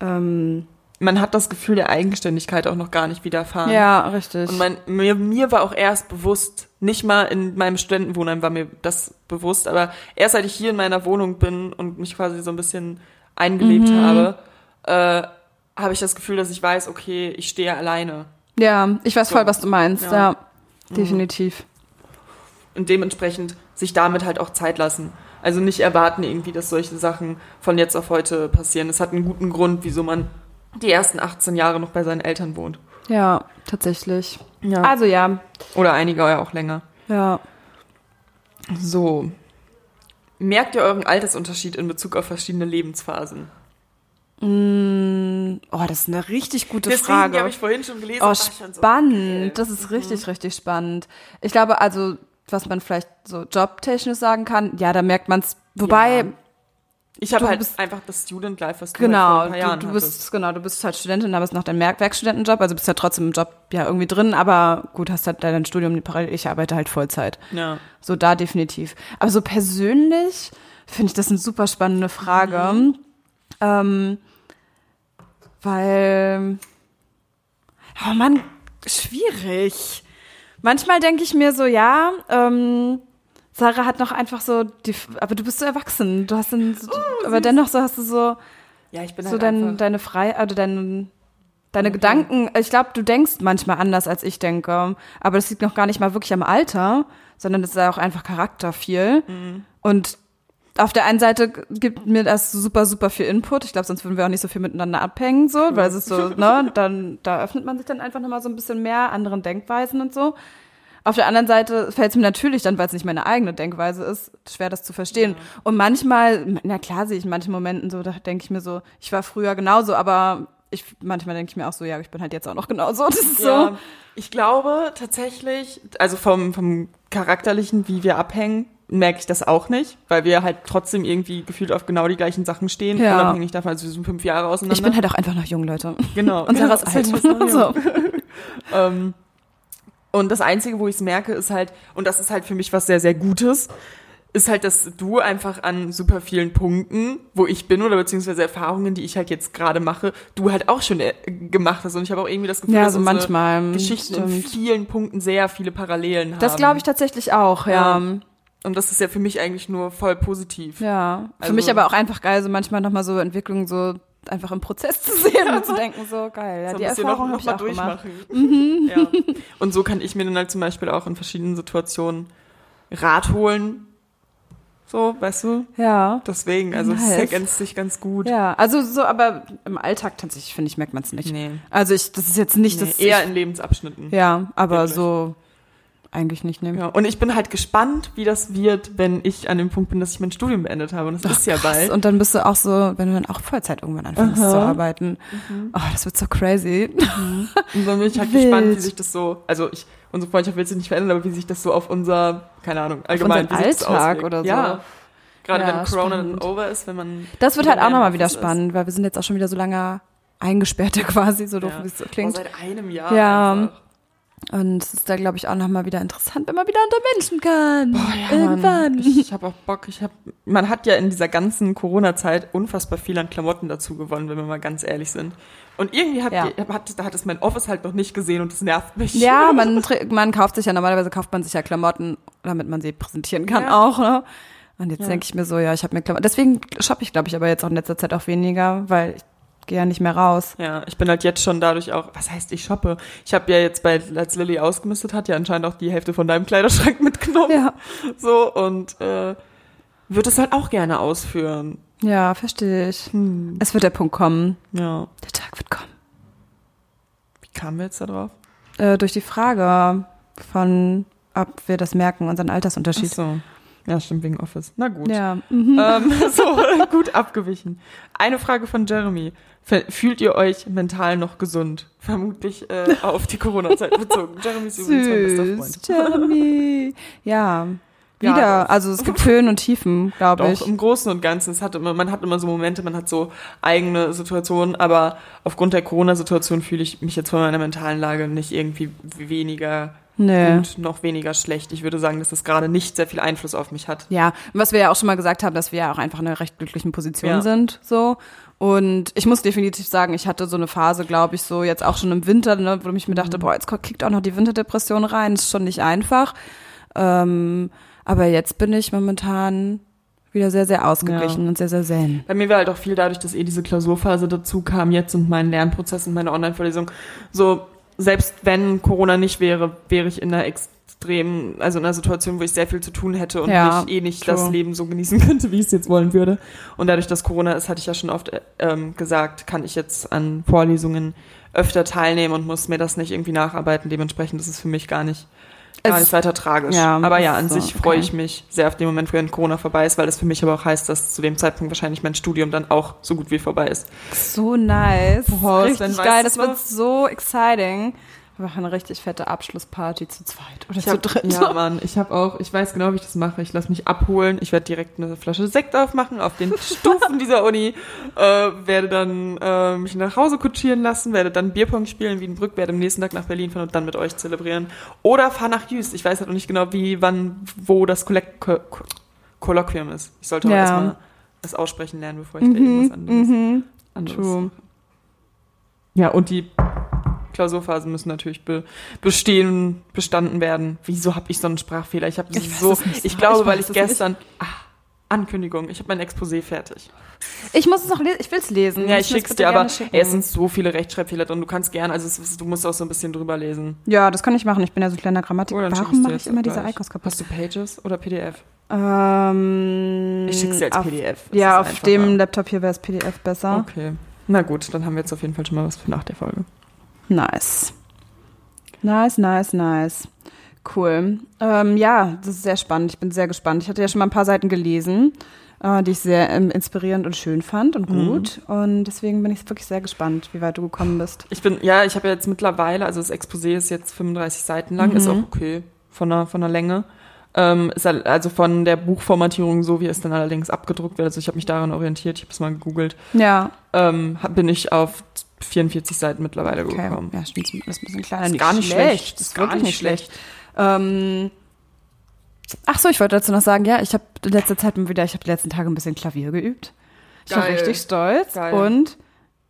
Ähm, Man hat das Gefühl der Eigenständigkeit auch noch gar nicht widerfahren. ja, richtig. Und mein, mir, mir war auch erst bewusst, nicht mal in meinem Studentenwohnheim war mir das bewusst, aber erst seit ich hier in meiner Wohnung bin und mich quasi so ein bisschen eingelebt Mhm. habe, äh, habe ich das Gefühl, dass ich weiß, okay, ich stehe alleine. ja, ich weiß voll, was du meinst. Ja. Ja, definitiv. Und dementsprechend sich damit halt auch Zeit lassen. Also nicht erwarten irgendwie, dass solche Sachen von jetzt auf heute passieren. Es hat einen guten Grund, wieso man die ersten 18 Jahre noch bei seinen Eltern wohnt. Ja, tatsächlich. Ja. Also ja, Oder einige ja auch länger. ja. So. Merkt ihr euren Altersunterschied in Bezug auf verschiedene Lebensphasen? Mm, oh, das ist eine richtig gute Deswegen Frage. habe ich vorhin schon gelesen. Oh, so, spannend. geil. Das ist richtig, richtig spannend. Ich glaube, also, was man vielleicht so jobtechnisch sagen kann, ja, da merkt man es. Wobei, Ja. Ich habe halt einfach das Student Life, was du halt vor genau, ein paar Jahren du, du hattest. bist, genau, du bist halt Studentin, aber hast noch Werk- Werkstudentenjob, also bist ja trotzdem im Job ja irgendwie drin, aber gut, hast halt dein Studium parallel, ich arbeite halt Vollzeit. Ja. So da definitiv. Aber so persönlich finde ich das eine super spannende Frage. Mhm. Ähm, weil, oh Mann, schwierig. Manchmal denke ich mir so, ja, ähm, Sarah hat noch einfach so, die, aber du bist so erwachsen. Du hast dann, so, aber dennoch so hast du so, Ja, ich bin so halt dein, deine Frei, also deine, deine Gedanken. Ich glaube, du denkst manchmal anders, als ich denke. Aber das liegt noch gar nicht mal wirklich am Alter, sondern das ist ja auch einfach Charakter viel. Mhm. Und auf der einen Seite gibt mir das super, super viel Input. Ich glaube, sonst würden wir auch nicht so viel miteinander abhängen, so, weil es ist so, ne, dann, da öffnet man sich dann einfach nochmal so ein bisschen mehr anderen Denkweisen und so. Auf der anderen Seite fällt es mir natürlich dann, weil es nicht meine eigene Denkweise ist, schwer das zu verstehen. Und manchmal, na klar sehe ich in manchen Momenten so, da denke ich mir so, ich war früher genauso, aber ich, manchmal denke ich mir auch so, ja, ich bin halt jetzt auch noch genauso. Das ist ja, so. ich glaube tatsächlich, also vom, vom charakterlichen, wie wir abhängen, merke ich das auch nicht, weil wir halt trotzdem irgendwie gefühlt auf genau die gleichen Sachen stehen, Ja. unabhängig davon, also wir sind fünf Jahre auseinander. Ich bin halt auch einfach noch jung, Leute. genau. Und Sarah ist alt. das ist was so. Ähm, und das Einzige, wo ich es merke, ist halt, und das ist halt für mich was sehr, sehr Gutes, ist halt, dass du einfach an super vielen Punkten, wo ich bin oder beziehungsweise Erfahrungen, die ich halt jetzt gerade mache, du halt auch schon äh, gemacht hast. Und ich habe auch irgendwie das Gefühl, Ja, dass so manchmal. Geschichten in stimmt. vielen Punkten sehr viele Parallelen haben. Das glaube ich tatsächlich auch, ja. Ja. Und das ist ja für mich eigentlich nur voll positiv. Ja. Für Also- mich aber auch einfach geil, so manchmal nochmal so Entwicklungen so einfach im Prozess zu sehen und zu denken, so geil. Ja, So die Erfahrung noch, noch ich mal durchmachen. Ja. Und so kann ich mir dann halt zum Beispiel auch in verschiedenen Situationen Rat holen. So, weißt du? Ja. Deswegen, also es Nice. ergänzt sich ganz gut. Ja, also so, aber im Alltag tatsächlich, finde ich, merkt man es nicht. Nee. Also ich, das ist jetzt nicht Nee, das. eher in Lebensabschnitten. ja, aber Wirklich. so eigentlich nicht nehmen. Ja, und ich bin halt gespannt, wie das wird, wenn ich an dem Punkt bin, dass ich mein Studium beendet habe. Und das ist ja bald. Und dann bist du auch so, wenn du dann auch Vollzeit irgendwann anfängst Aha. zu arbeiten. Oh, das wird so crazy. Und dann bin ich halt Wild. gespannt, wie sich das so, also ich, unsere Freundschaft will sich nicht verändern, aber wie sich das so auf unser, keine Ahnung, allgemein, das Alltag oder so. Ja. Gerade Ja, wenn Corona spannend. dann over ist, wenn man. Das wird halt auch nochmal wieder Office ist. spannend, weil wir sind jetzt auch schon wieder so lange eingesperrte quasi, so doof Ja. wie es so Oh, klingt. seit einem Jahr. Ja. einfach. Und es ist da, glaube ich, auch nochmal wieder interessant, wenn man wieder unter Menschen kann. ja, Irgendwann. Mann. Ich habe auch Bock. Ich hab, man hat ja in dieser ganzen Corona-Zeit unfassbar viel an Klamotten dazu gewonnen, wenn wir mal ganz ehrlich sind. Und irgendwie hat, Ja. die, hat, da hat es mein Office halt noch nicht gesehen und das nervt mich. Ja, man, man kauft sich ja, normalerweise kauft man sich ja Klamotten, damit man sie präsentieren kann Ja. auch, ne? Und jetzt Ja. denke ich mir so, ja, ich habe mir Klamotten. Deswegen shoppe ich, glaube ich, aber jetzt auch in letzter Zeit auch weniger, weil ich gehe ja nicht mehr raus. Ja, ich bin halt jetzt schon dadurch auch, was heißt ich shoppe? Ich habe ja jetzt bei, als Lilly ausgemistet hat, ja anscheinend auch die Hälfte von deinem Kleiderschrank mitgenommen. Ja. So, und äh, würde es halt auch gerne ausführen. Ja, verstehe ich. Hm. Es wird der Punkt kommen. Ja. Der Tag wird kommen. Wie kamen wir jetzt da drauf? Äh, durch die Frage von, ob wir das merken, unseren Ach Altersunterschied. so. Ja, stimmt, wegen Office. Na gut. Ja. Mhm. Ähm, so, gut abgewichen. Eine Frage von Jeremy. Fühlt ihr euch mental noch gesund? Vermutlich äh, auf die Corona-Zeit bezogen. Jeremy ist übrigens mein bester Süß, Freund. Jeremy. Ja. Ja, wieder. doch. also es gibt Höhen und Tiefen, glaube Doch, ich. im Großen und Ganzen. Es hat immer, man hat immer so Momente, man hat so eigene Situationen, aber aufgrund der Corona-Situation fühle ich mich jetzt von meiner mentalen Lage nicht irgendwie weniger Nee. gut, noch weniger schlecht. Ich würde sagen, dass das gerade nicht sehr viel Einfluss auf mich hat. Ja, was wir ja auch schon mal gesagt haben, dass wir ja auch einfach in einer recht glücklichen Position Ja. sind, so. Und ich muss definitiv sagen, ich hatte so eine Phase, glaube ich, so jetzt auch schon im Winter, ne, wo ich mir dachte, boah, jetzt kickt auch noch die Winterdepression rein, ist schon nicht einfach. Ähm, aber jetzt bin ich momentan wieder sehr, sehr ausgeglichen und sehr, sehr zen. Bei mir war halt auch viel dadurch, dass eh diese Klausurphase dazu kam jetzt und mein Lernprozess und meine Online-Vorlesung. So, selbst wenn Corona nicht wäre, wäre ich in einer extremen, also in einer Situation, wo ich sehr viel zu tun hätte und Ja, ich eh nicht true. das Leben so genießen könnte, wie ich es jetzt wollen würde. Und dadurch, dass Corona ist, hatte ich ja schon oft äh, ähm, gesagt, kann ich jetzt an Vorlesungen öfter teilnehmen und muss mir das nicht irgendwie nacharbeiten. Dementsprechend ist es für mich gar nicht, gar Es- nicht weiter tragisch. ja, aber ja, an so, sich freue okay. ich mich sehr auf den Moment, wenn Corona vorbei ist, weil das für mich aber auch heißt, dass zu dem Zeitpunkt wahrscheinlich mein Studium dann auch so gut wie vorbei ist. So nice. Boah, richtig geil. Das wird so exciting. Wir machen eine richtig fette Abschlussparty zu zweit oder Ich zu hab, dritt. ja, Mann, ich habe auch, ich weiß genau, wie ich das mache. Ich lasse mich abholen. Ich werde direkt eine Flasche Sekt aufmachen auf den Stufen dieser Uni. Äh, werde dann äh, mich nach Hause kutschieren lassen, werde dann Bierpong spielen in Wiedenbrück, werde am nächsten Tag nach Berlin fahren und dann mit euch zelebrieren. Oder fahr nach Jüst. Ich weiß halt noch nicht genau, wie, wann, wo das Kollek Ko Ko Kolloquium ist. Ich sollte auch Ja. erstmal das aussprechen lernen, bevor ich da irgendwas anderes, Mhm. anderes True. Ja, und die Klausurphasen müssen natürlich be bestehen, bestanden werden. Wieso habe ich so einen Sprachfehler? Ich habe Ich so, ich Sarah, glaube, ich weil ich es gestern ah, Ankündigung, ich habe mein Exposé fertig. Ich muss es noch lesen. Ich will es lesen. Ja, ich mir's schick's dir, aber gerne schicken. ey, es sind so viele Rechtschreibfehler drin. Du kannst gern, also es du musst auch so ein bisschen drüber lesen. Ja, das kann ich machen. Ich bin ja so ein kleiner Grammatik. Oh, Warum mache ich immer gleich. diese Icons kaputt? Hast du Pages oder PDF? Ähm, Ich schick's dir als auf, PDF. Das Ja, auf einfacher. dem Laptop hier wäre es PDF besser. Okay. Na gut, dann haben wir jetzt auf jeden Fall schon mal was für nach der Folge. Nice. Nice, nice, nice. Cool. Ähm, ja, das ist sehr spannend. Ich bin sehr gespannt. Ich hatte ja schon mal ein paar Seiten gelesen, äh, die ich sehr ähm, inspirierend und schön fand und Mhm. gut. Und deswegen bin ich wirklich sehr gespannt, wie weit du gekommen bist. Ich bin, ja, ich habe ja jetzt mittlerweile, also das Exposé ist jetzt 35 Seiten lang, ist Mhm. auch okay von der, von der Länge. Ähm, ist also von der Buchformatierung so, wie es dann allerdings abgedruckt wird. Also ich habe mich daran orientiert, ich habe es mal gegoogelt. Ja, Ähm, bin ich auf 44 Seiten mittlerweile okay. gekommen. Ja, stimmt. Das ist ein bisschen kleiner. Ist gar nicht schlecht. Das ist Ist gar wirklich nicht schlecht. Ähm, ach so, ich wollte dazu noch sagen, ja, ich habe in letzter Zeit mal wieder, ich habe die letzten Tage ein bisschen Klavier geübt. Ich war Geil. richtig stolz Geil. und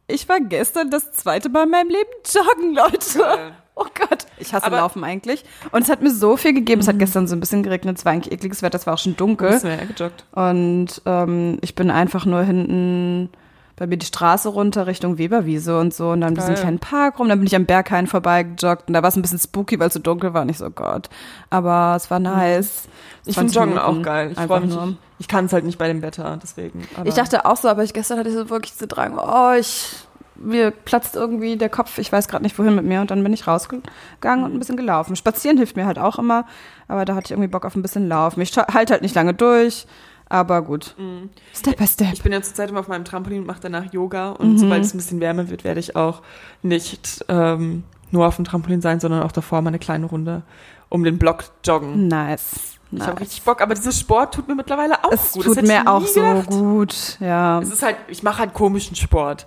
ich war gestern das zweite Mal in meinem Leben joggen, Leute. Geil. Oh Gott. Ich hasse Aber- Mhm. Laufen eigentlich. Und es hat mir so viel gegeben. Es hat gestern so ein bisschen geregnet. Es war eigentlich ekliges Wetter. Es war auch schon dunkel. Bist du ja gejoggt. Und ähm, ich bin einfach nur hinten bei mir die Straße runter Richtung Weberwiese und so und dann diesen Geil. kleinen Park rum. Dann bin ich am Berghain vorbeigejoggt und da war es ein bisschen spooky, weil es so dunkel war. Nicht so, Gott. Aber es war nice. Ich 20 finde Joggen Minuten auch geil. Ich freue mich. nur. Ich, kann es halt nicht bei dem Wetter, deswegen. Ich dachte auch so, aber ich, gestern hatte ich so wirklich so Drang, oh, ich, mir platzt irgendwie der Kopf, ich weiß gerade nicht wohin mit mir und dann bin ich rausgegangen und ein bisschen gelaufen. Spazieren hilft mir halt auch immer, aber da hatte ich irgendwie Bock auf ein bisschen Laufen. Ich halte halt nicht lange durch, aber gut. Step by step. Ich bin ja zurzeit immer auf meinem Trampolin und mache danach Yoga. Und sobald es ein bisschen wärmer wird, werde ich auch nicht ähm, nur auf dem Trampolin sein, sondern auch davor mal eine kleine Runde um den Block joggen. Nice. Ich nice. habe richtig Bock, aber dieser Sport tut mir mittlerweile auch es gut. Das tut mir auch so gut, ja. Es ist halt, ich mache halt komischen Sport.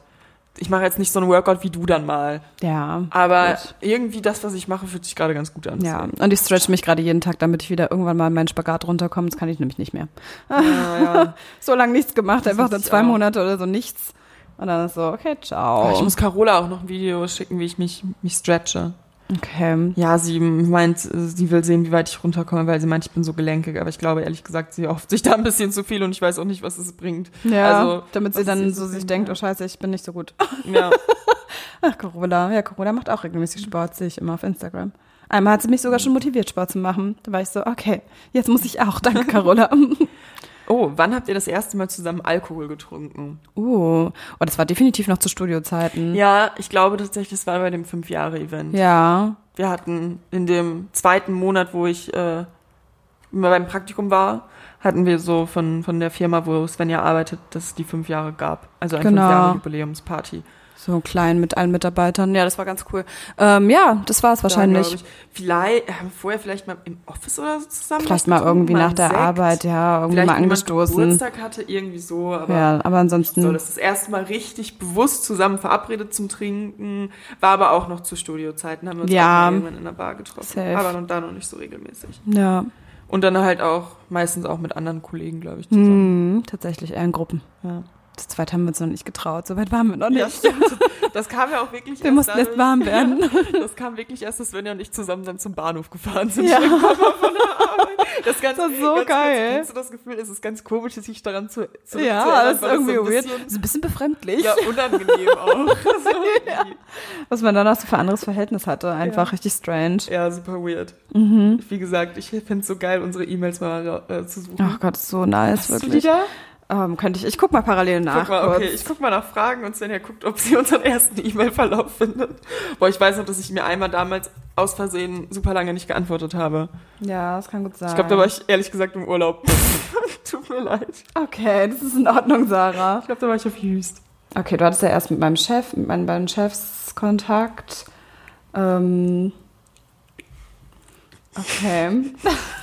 Ich mache jetzt nicht so einen Workout wie du dann mal. Ja. Aber Gut. irgendwie das, was ich mache, fühlt sich gerade ganz gut an. Ja, und ich stretch mich gerade jeden Tag, damit ich wieder irgendwann mal in meinen Spagat runterkomme. Das kann ich nämlich nicht mehr. Ja, ja. So lange nichts gemacht, einfach muss dann ich zwei auch. Monate oder so nichts. Und dann ist so, okay, ciao. Ich muss Carola auch noch ein Video schicken, wie ich mich, mich stretche. Okay. Ja, sie meint, sie will sehen, wie weit ich runterkomme, weil sie meint, ich bin so gelenkig. Aber ich glaube, ehrlich gesagt, sie hofft sich da ein bisschen zu viel und ich weiß auch nicht, was es bringt. Ja, Also, damit sie dann so sich denkt, ja. oh scheiße, ich bin nicht so gut. Ja. Ach, Carola. Ja, Carola macht auch regelmäßig Sport, sehe ich immer auf Instagram. Einmal hat sie mich sogar schon motiviert, Sport zu machen. Da war ich so, okay, jetzt muss ich auch. Danke, Carola. Oh, wann habt ihr das erste Mal zusammen Alkohol getrunken? uh, oh, das war definitiv noch zu Studiozeiten. Ja, ich glaube tatsächlich, das war bei dem Fünf-Jahre-Event. Ja. Wir hatten in dem zweiten Monat, wo ich äh, immer beim Praktikum war, hatten wir so von, von der Firma, wo Svenja arbeitet, dass es die fünf Jahre gab. Also eine Genau. fünf Jahre Jubiläumsparty. So klein mit allen Mitarbeitern. Ja, das war ganz cool. Ähm, ja, das war es wahrscheinlich. Ich. Vielleicht, haben wir vorher vielleicht mal im Office oder so zusammen. Vielleicht mal irgendwie nach der Sekt. Arbeit, ja, irgendwie Vielleicht mal angestoßen. Geburtstag hatte, irgendwie so, aber Ja, aber so, ansonsten. das ist das erste Mal richtig bewusst zusammen verabredet zum Trinken, war aber auch noch zu Studiozeiten, haben wir uns Ja. irgendwann in der Bar getroffen. Safe. Aber da noch nicht so regelmäßig. Ja, Und dann halt auch meistens auch mit anderen Kollegen, glaube ich, zusammen. hm, tatsächlich eher in Gruppen. Ja. Zu zweit haben wir uns noch nicht getraut. So weit waren wir noch nicht. Ja, stimmt. Das kam ja auch wirklich wir mussten erst dadurch- warm werden. Das kam wirklich erst, dass Svenja und ich zusammen dann zum Bahnhof gefahren sind. Ja. Das, ganz, Das ist so ganz geil. Kurz, kennst du das Gefühl, es ist ganz komisch, sich daran zu, zu ja, zu das ist irgendwie so ein weird. bisschen, Das ist ein bisschen befremdlich. Ja, unangenehm auch. So irgendwie. Was man danach so für anderes Verhältnis hatte. Einfach richtig strange. ja, super weird. Mhm. Wie gesagt, ich finde es so geil, unsere E-Mails mal äh, zu suchen. Ach Gott, so nice, Hast du die wirklich. da? Ähm, könnte ich, ich guck mal parallel nach. Guck mal, okay, ich guck mal nach Fragen und Svenja guckt, ob sie unseren ersten E-Mail-Verlauf findet. Boah, ich weiß noch, dass ich mir einmal damals aus Versehen super lange nicht geantwortet habe. Ja, das kann gut sein. Ich glaube, da war ich ehrlich gesagt im Urlaub. Tut mir leid. Okay, das ist in Ordnung, Sarah. Ich glaube, da war ich auf Jüst. Okay, du hattest ja erst mit meinem Chef, mit meinen beiden Chefs Kontakt. Ähm, okay.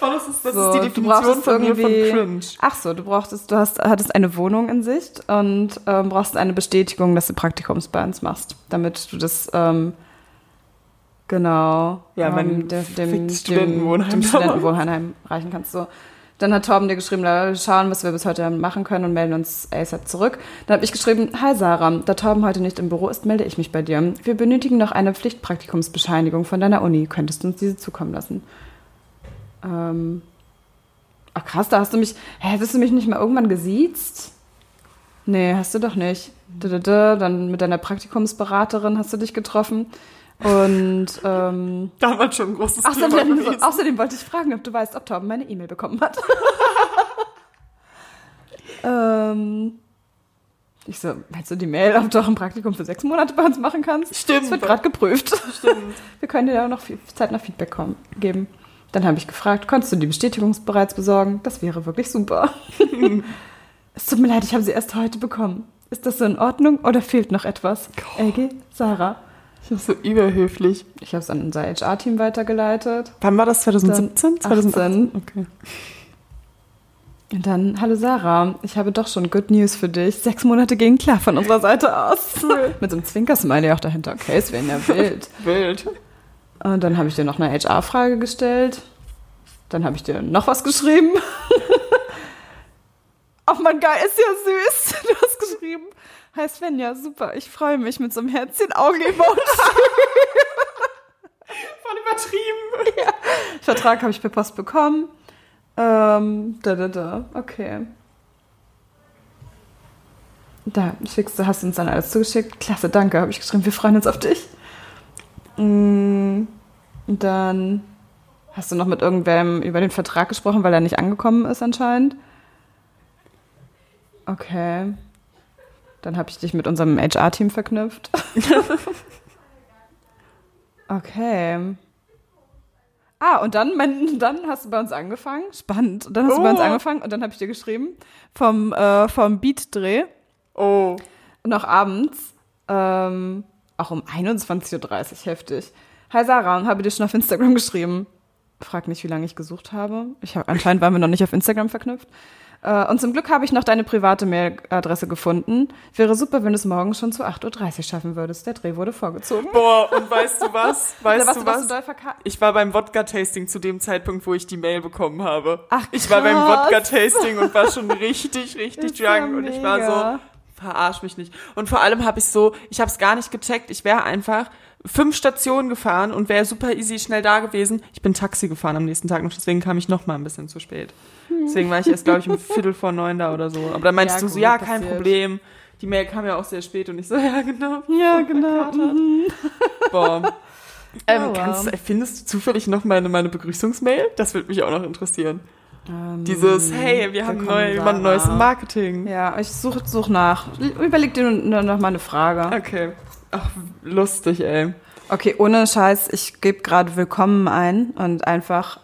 Oh, das ist, das So, ist die du Definition brauchst von mir von cringe. Ach so, du brauchtest, du hast, hattest eine Wohnung in Sicht und ähm, brauchst eine Bestätigung, dass du Praktikums bei uns machst, damit du das ähm, Ja, genau mein ähm, dem, dem, Studentenwohnheim dem. Studentenwohnheim reichen kannst. So. Dann hat Torben dir geschrieben, "Na, wir schauen, was wir bis heute machen können und melden uns ASAP zurück. Dann habe ich geschrieben, hi Sarah, da Torben heute nicht im Büro ist, melde ich mich bei dir. Wir benötigen noch eine Pflichtpraktikumsbescheinigung von deiner Uni. Könntest du uns diese zukommen lassen? Ähm, ach krass, da hast du mich, hä, hättest du mich nicht mal irgendwann gesiezt? Nee, hast du doch nicht. Da, da, da, Dann mit deiner Praktikumsberaterin hast du dich getroffen. Und ähm, Damals schon ein großes Thema außerdem, gewesen. außerdem wollte ich fragen, ob du weißt, ob Torben meine E-Mail bekommen hat. ähm, ich so, meinst du die Mail, ob du auch ein Praktikum für sechs Monate bei uns machen kannst? Stimmt. Das wird gerade geprüft. Stimmt. Wir können dir da noch viel Zeit nach Feedback kommen, geben. Dann habe ich gefragt, konntest du die Bestätigung bereits besorgen? Das wäre wirklich super. es tut mir leid, ich habe sie erst heute bekommen. Ist das so in Ordnung oder fehlt noch etwas? LG, Sarah. Ich bin so überhöflich. Ich habe es an unser HR-Team weitergeleitet. Wann war das? 2017? Dann 18. Okay. Und dann, hallo Sarah, ich habe doch schon Good News für dich. Sechs Monate gingen klar von unserer Seite aus. Mit so einem Zwinkersmiley auch dahinter. Okay, es wäre ja wild. Wild. Und dann habe ich dir noch eine HR-Frage gestellt. Dann habe ich dir noch was geschrieben. Ach man, geil, ist ja süß. Du hast geschrieben. Hi Svenja, super, ich freue mich mit so einem Herzchen Augen-Emoji. Voll übertrieben. Vertrag habe ich per Post bekommen. Ähm, da, da, da, okay. Da, schickst du, hast uns dann alles zugeschickt. Klasse, danke, habe ich geschrieben. Wir freuen uns auf dich. Mm, Und dann hast du noch mit irgendwem über den Vertrag gesprochen, weil er nicht angekommen ist anscheinend. Okay. Dann habe ich dich mit unserem HR-Team verknüpft. okay. Ah, und dann, mein, dann hast du bei uns angefangen. Spannend. Und dann hast du bei uns Oh. angefangen und dann habe ich dir geschrieben vom, äh, vom Beat-Dreh. Oh. Noch abends, ähm, auch um 21.30 Uhr, heftig. Hi Sarah, habe dir schon auf Instagram geschrieben. Frag nicht, wie lange ich gesucht habe. Ich hab, anscheinend waren wir noch nicht auf Instagram verknüpft. Äh, und zum Glück habe ich noch deine private Mailadresse gefunden. Wäre super, wenn du es morgen schon zu 8.30 Uhr schaffen würdest. Der Dreh wurde vorgezogen. Boah, und weißt du was? Weißt du was du Ich war beim Wodka-Tasting zu dem Zeitpunkt, wo ich die Mail bekommen habe. Ach, Ich war beim krass. Wodka-Tasting und war schon richtig, richtig Ist ja drunk. Und ich war so, verarsch mich nicht. Und vor allem habe ich so, ich habe es gar nicht gecheckt. Ich wäre einfach fünf Stationen gefahren und wäre super easy schnell da gewesen. Ich bin Taxi gefahren am nächsten Tag noch, deswegen kam ich noch mal ein bisschen zu spät. Deswegen war ich erst, glaube ich, um Viertel vor neun da oder so. Aber dann meinst Ja, du so, gut, ja, kein passiert. Problem. Die Mail kam ja auch sehr spät und ich so, ja, genau. Ja, genau. Mhm. Boah. Ähm, Oh, wow. kannst, findest du zufällig noch meine, meine Begrüßungsmail? Das würde mich auch noch interessieren. Ähm, Dieses, hey, wir haben neu, jemand Neues im. Marketing. Ja, ich suche such nach. Überleg dir noch mal eine Frage. Okay. Ach, lustig, ey. Okay, ohne Scheiß, ich gebe gerade Willkommen ein und einfach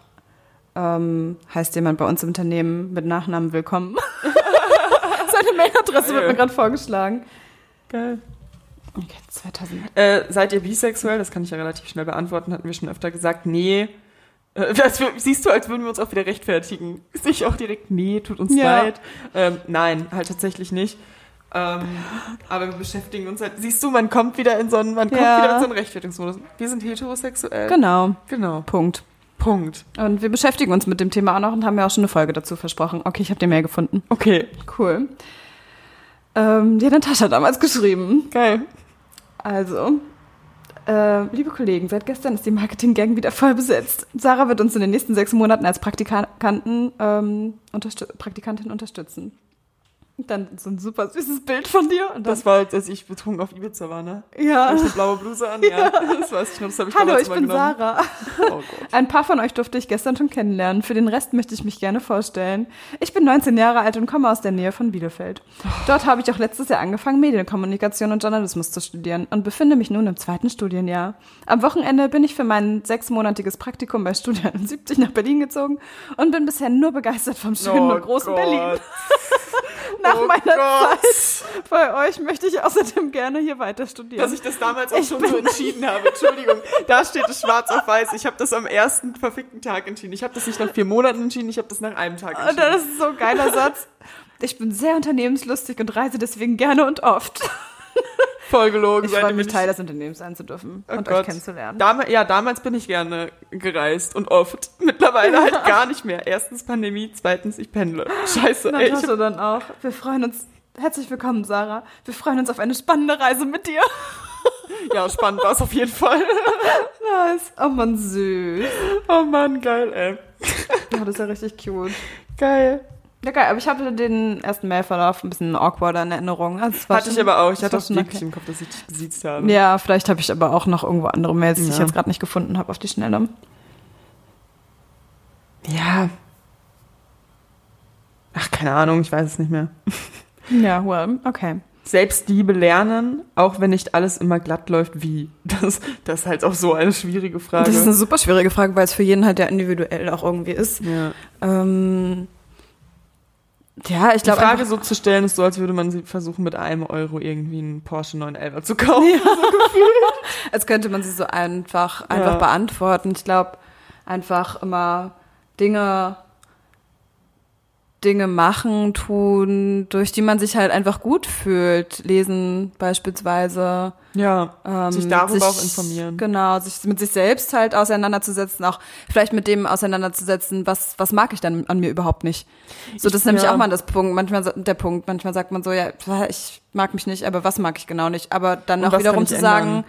ähm, heißt jemand bei uns im Unternehmen mit Nachnamen Willkommen. Seine Mailadresse wird mir gerade vorgeschlagen. Geil. Okay, 2000. Äh, seid ihr bisexuell? Das kann ich ja relativ schnell beantworten, hatten wir schon öfter gesagt. Nee. Äh, das, siehst du, als würden wir uns auch wieder rechtfertigen. Sehe ich auch direkt, nee, tut uns Ja. leid. Ähm, nein, halt tatsächlich nicht. Ähm, aber wir beschäftigen uns halt. Siehst du, man kommt wieder in so einen, man kommt Ja. wieder in so einen Rechtfertigungsmodus. Wir sind heterosexuell. Genau, Genau. Punkt. Punkt. Und wir beschäftigen uns mit dem Thema auch noch und haben ja auch schon eine Folge dazu versprochen. Okay, ich habe die Mail gefunden. Okay. Cool. Ähm, die hat Natascha damals geschrieben. Geil. Also, äh, liebe Kollegen, seit gestern ist die Marketing-Gang wieder voll besetzt. Sarah wird uns in den nächsten sechs Monaten als Praktikanten, ähm, unterstü Praktikantin unterstützen. Und dann so ein super süßes Bild von dir. Und Das war, als ich betrunken auf Ibiza war, ne? ja. Hab ich eine blaue Bluse an? Ja. Das weiß ich noch, das habe ich Hallo, ich bin genommen. Sarah. Oh Gott. Ein paar von euch durfte ich gestern schon kennenlernen. Für den Rest möchte ich mich gerne vorstellen. Ich bin 19 Jahre alt und komme aus der Nähe von Bielefeld. Dort habe ich auch letztes Jahr angefangen, Medienkommunikation und Journalismus zu studieren und befinde mich nun im zweiten Studienjahr. Am Wochenende bin ich für mein sechsmonatiges Praktikum bei Studio 71 nach Berlin gezogen und bin bisher nur begeistert vom schönen und großen Oh Gott. Berlin. Nach oh meiner Gott. Zeit bei euch möchte ich außerdem gerne hier weiter studieren. Dass ich das damals auch Ich schon so entschieden habe. Entschuldigung, da steht es schwarz auf weiß. Ich habe das am ersten verfickten Tag entschieden. Ich habe das nicht nach vier Monaten entschieden, ich habe das nach einem Tag Und entschieden. das ist so ein geiler Satz. Ich bin sehr unternehmenslustig und reise deswegen gerne und oft. Voll gelogen. Ich freue mich, Teil des Unternehmens sein zu dürfen Oh und Gott. euch kennenzulernen. Dam ja, damals bin ich gerne gereist und oft. Mittlerweile halt gar nicht mehr. Erstens Pandemie, zweitens ich pendle. Scheiße, ey. Ich Natascha dann auch. Wir freuen uns. Herzlich willkommen, Sarah. Wir freuen uns auf eine spannende Reise mit dir. ja, spannend war es auf jeden Fall. Nice. Oh man, süß. Oh Mann, geil, ey. Oh, das ist ja richtig cute. Geil. Ja, geil. Aber ich hatte den ersten Mailverlauf ein bisschen awkward in Erinnerung. Also, Hatte ich schon- aber auch. Ich hatte auch wirklich im Kopf, dass ich dich gesiezt habe. Ja, vielleicht habe ich aber auch noch irgendwo andere Mails, die ich Ja. jetzt gerade nicht gefunden habe auf die Schnelle. Ja. Ach, keine Ahnung, ich weiß es nicht mehr. Ja, well, okay. Selbstliebe lernen, auch wenn nicht alles immer glatt läuft, wie? Das, das ist halt auch so eine schwierige Frage. Das ist eine super schwierige Frage, weil es für jeden halt ja individuell auch irgendwie ist. ja. Ähm, ja, ich Die glaube Frage so zu stellen, ist so, als würde man sie versuchen, mit einem Euro irgendwie einen Porsche 911 zu kaufen. als könnte man sie so einfach, einfach Ja. beantworten. Ich glaube, einfach immer Dinge, Dinge machen, tun, durch die man sich halt einfach gut fühlt. Lesen beispielsweise. Ja, Ähm, sich darüber auch informieren. Genau, sich mit sich selbst halt auseinanderzusetzen, auch vielleicht mit dem auseinanderzusetzen, was, was mag ich dann an mir überhaupt nicht. So, das ist nämlich ja. auch mal das Punkt, manchmal der Punkt, manchmal sagt man so, ja, ich mag mich nicht, aber was mag ich genau nicht? Aber dann Und auch wiederum zu ändern? sagen,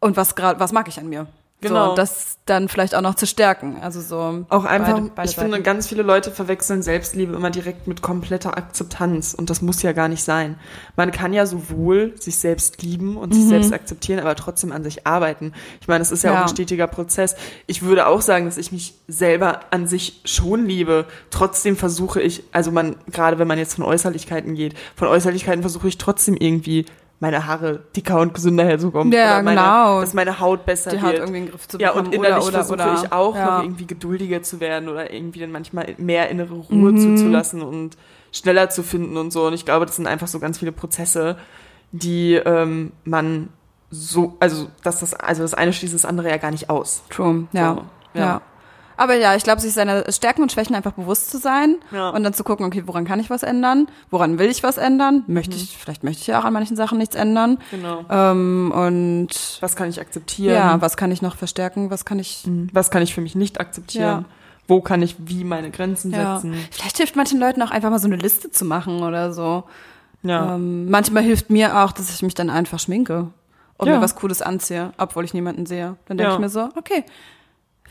und was gerade, was mag ich an mir? Genau. So, und das dann vielleicht auch noch zu stärken. Also so. Auch einfach, beide- beide ich finde, Seiten. ganz viele Leute verwechseln Selbstliebe immer direkt mit kompletter Akzeptanz und das muss ja gar nicht sein. Man kann ja sowohl sich selbst lieben und Mhm. sich selbst akzeptieren, aber trotzdem an sich arbeiten. Ich meine, es ist ja, Ja. auch ein stetiger Prozess. Ich würde auch sagen, dass ich mich selber an sich schon liebe. Trotzdem versuche ich, also man, gerade wenn man jetzt von Äußerlichkeiten geht, von Äußerlichkeiten versuche ich trotzdem irgendwie meine Haare dicker und gesünder herzukommen. Ja, oder meine, genau. Dass meine Haut besser die wird. Haut irgendwie in den Griff zu Ja, bekommen. und innerlich oder, oder, versuche oder, ich auch ja. noch irgendwie geduldiger zu werden oder irgendwie dann manchmal mehr innere Ruhe Mhm. zuzulassen und schneller zu finden und so. Und ich glaube, das sind einfach so ganz viele Prozesse, die ähm, man so, also dass das, also das eine schließt das andere ja gar nicht aus. True, ja. So, ja. ja. Aber ja, ich glaube, sich seiner Stärken und Schwächen einfach bewusst zu sein Ja. und dann zu gucken, okay, woran kann ich was ändern? Woran will ich was ändern? Mhm. Möchte ich, vielleicht möchte ich ja auch an manchen Sachen nichts ändern. Genau. Ähm, und Was kann ich akzeptieren? ja, was kann ich noch verstärken? Was kann ich, Mhm. Was kann ich für mich nicht akzeptieren? Ja. Wo kann ich wie meine Grenzen ja. setzen? Vielleicht hilft manchen Leuten auch einfach mal so eine Liste zu machen oder so. Ja. Ähm, manchmal hilft mir auch, dass ich mich dann einfach schminke und Ja. mir was Cooles anziehe, obwohl ich niemanden sehe. Dann denke Ja. ich mir so, okay,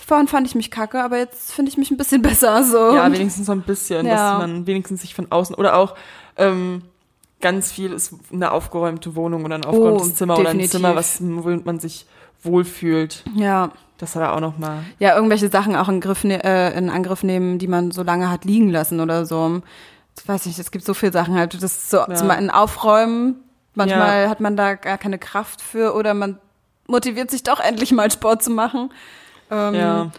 vorhin fand ich mich kacke, aber jetzt finde ich mich ein bisschen besser. So. Ja, wenigstens so ein bisschen, Ja. dass man wenigstens sich von außen oder auch ähm, ganz viel ist eine aufgeräumte Wohnung oder ein aufgeräumtes Oh, Zimmer oder ein definitiv. Zimmer, was womit man sich wohlfühlt. ja. Das war auch noch mal. Ja, irgendwelche Sachen auch in, Griff, ne äh, in Angriff nehmen, die man so lange hat liegen lassen oder so. Ich weiß nicht, es gibt so viele Sachen halt. Das so Ja. zum einen Aufräumen. Manchmal hat man da gar keine Kraft für oder man motiviert sich doch endlich mal Sport zu machen. Ähm, Ja,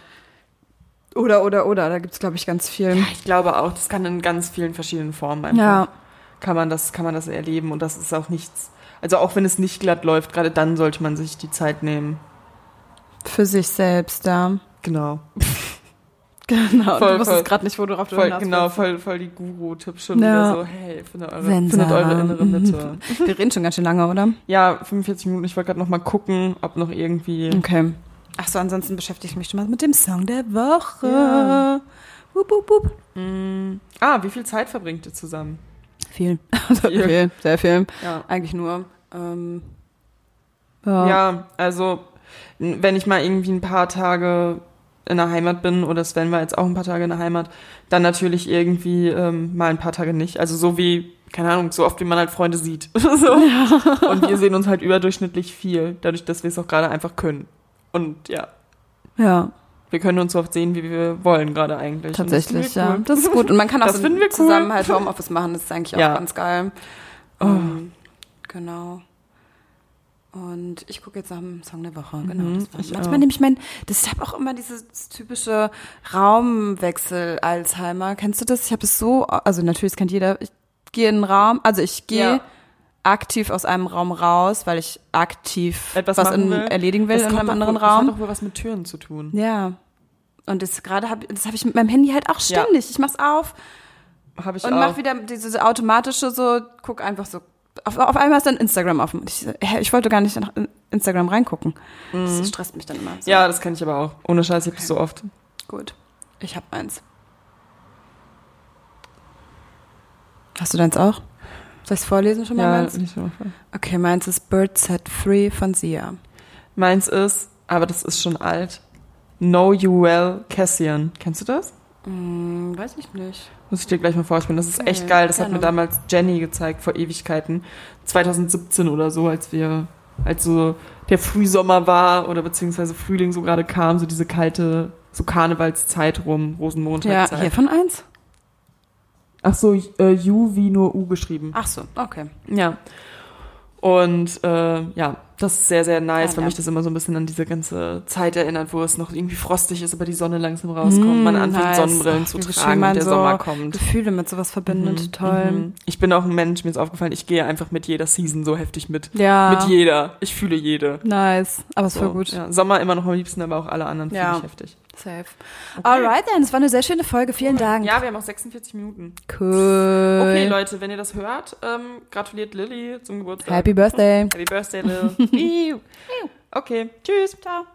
Oder, oder, oder. Da gibt's glaube ich, ganz viel. ich glaube auch, das kann in ganz vielen verschiedenen Formen einfach. Ja. Kann man das, kann man das erleben und das ist auch nichts Also auch wenn es nicht glatt läuft, gerade dann sollte man sich die Zeit nehmen. Für sich selbst, ja. Genau. Genau. Voll, du wusstest gerade nicht, wo du drauf Voll, hinaus genau, willst. voll, voll die Guru-Tipps schon Ja. wieder so, hey, findet eure, Sensor. findet eure innere Mitte. Wir reden schon ganz schön lange, oder? Ja, 45 Minuten. Ich wollte gerade noch mal gucken, ob noch irgendwie. Okay. Ach so, ansonsten beschäftige ich mich schon mal mit dem Song der Woche. Ja. Wup, wup, wup. Mm, ah, wie viel Zeit verbringt ihr zusammen? Viel. Also Viel. viel. Sehr viel. Ja. Eigentlich nur. Ähm, ja. Ja, also wenn ich mal irgendwie ein paar Tage in der Heimat bin oder Sven war jetzt auch ein paar Tage in der Heimat, dann natürlich irgendwie ähm, mal ein paar Tage nicht. Also so wie, keine Ahnung, so oft wie man halt Freunde sieht. so. Und wir sehen uns halt überdurchschnittlich viel, dadurch, dass wir es auch gerade einfach können. Und ja, ja, wir können uns so oft sehen, wie wir wollen gerade eigentlich. Das tatsächlich, wir ja. cool. Das ist gut. Und man kann auch Das so finden wir cool. zusammen halt Homeoffice machen. Das ist eigentlich auch Ja. ganz geil. Oh. Ähm, genau. Und ich gucke jetzt nach dem Song der Woche. Genau. Mhm, das manchmal auch. nehme ich mein, das ich habe auch immer dieses typische Raumwechsel Alzheimer. Kennst du das? Ich habe es so, also natürlich das kennt jeder. Ich gehe in einen Raum, also ich gehe Ja. Aktiv aus einem Raum raus, weil ich aktiv Etwas was in, will. erledigen will Das in einem anderen wohl, Das Raum. hat doch wohl was mit Türen zu tun. Ja. Und das gerade habe das habe ich mit meinem Handy halt auch Ja. ständig. Ich mach's auf Habe ich und auch. mach wieder diese automatische so, guck einfach so. Auf, auf einmal ist dann Instagram offen. Ich, ich wollte gar nicht nach Instagram reingucken. Das stresst mich dann immer. So. Mhm. ja, das kenne ich aber auch. Ohne Scheiß, ich habe das so oft. Gut. Ich hab eins. Hast du deins auch? Soll ich es vorlesen schon mal Ja, meins? nicht so. Okay, meins ist Bird Set Free von Sia. Meins ist, aber das ist schon alt. Know You Well Cassian. Kennst du das? Hm, weiß ich nicht. Muss ich dir gleich mal vorspielen. Das ist Okay, echt geil. Das hat gerne. mir damals Jenny gezeigt vor Ewigkeiten. 2017 oder so, als wir, als so der Frühsommer war oder beziehungsweise Frühling so gerade kam, so diese kalte, so Karnevalszeit rum, Ja, Rosenmontagszeit. hier von eins? Ach so, äh, U wie nur U geschrieben. Ach so, okay. Ja. Und äh, ja, das ist sehr, sehr nice, Ah, weil ja. mich das immer so ein bisschen an diese ganze Zeit erinnert, wo es noch irgendwie frostig ist, aber die Sonne langsam rauskommt, man Mm, anfängt nice. Sonnenbrillen Ach, zu tragen und der so Sommer kommt. Gefühle mit sowas verbindet. Toll. Mhm. Ich bin auch ein Mensch, mir ist aufgefallen, ich gehe einfach mit jeder Season so heftig mit. Ja. Mit jeder. Ich fühle jede. Nice. Aber ist So, voll gut. Ja, Sommer immer noch am liebsten, aber auch alle anderen Ja. fühle ich heftig. Safe. Alright then, es war eine sehr schöne Folge. Vielen Dank. Ja, wir haben auch 46 Minuten. Cool. Okay, Leute, wenn ihr das hört, ähm, gratuliert Lilly zum Geburtstag. Happy Birthday. Happy Birthday, Lil. okay, tschüss. Ciao.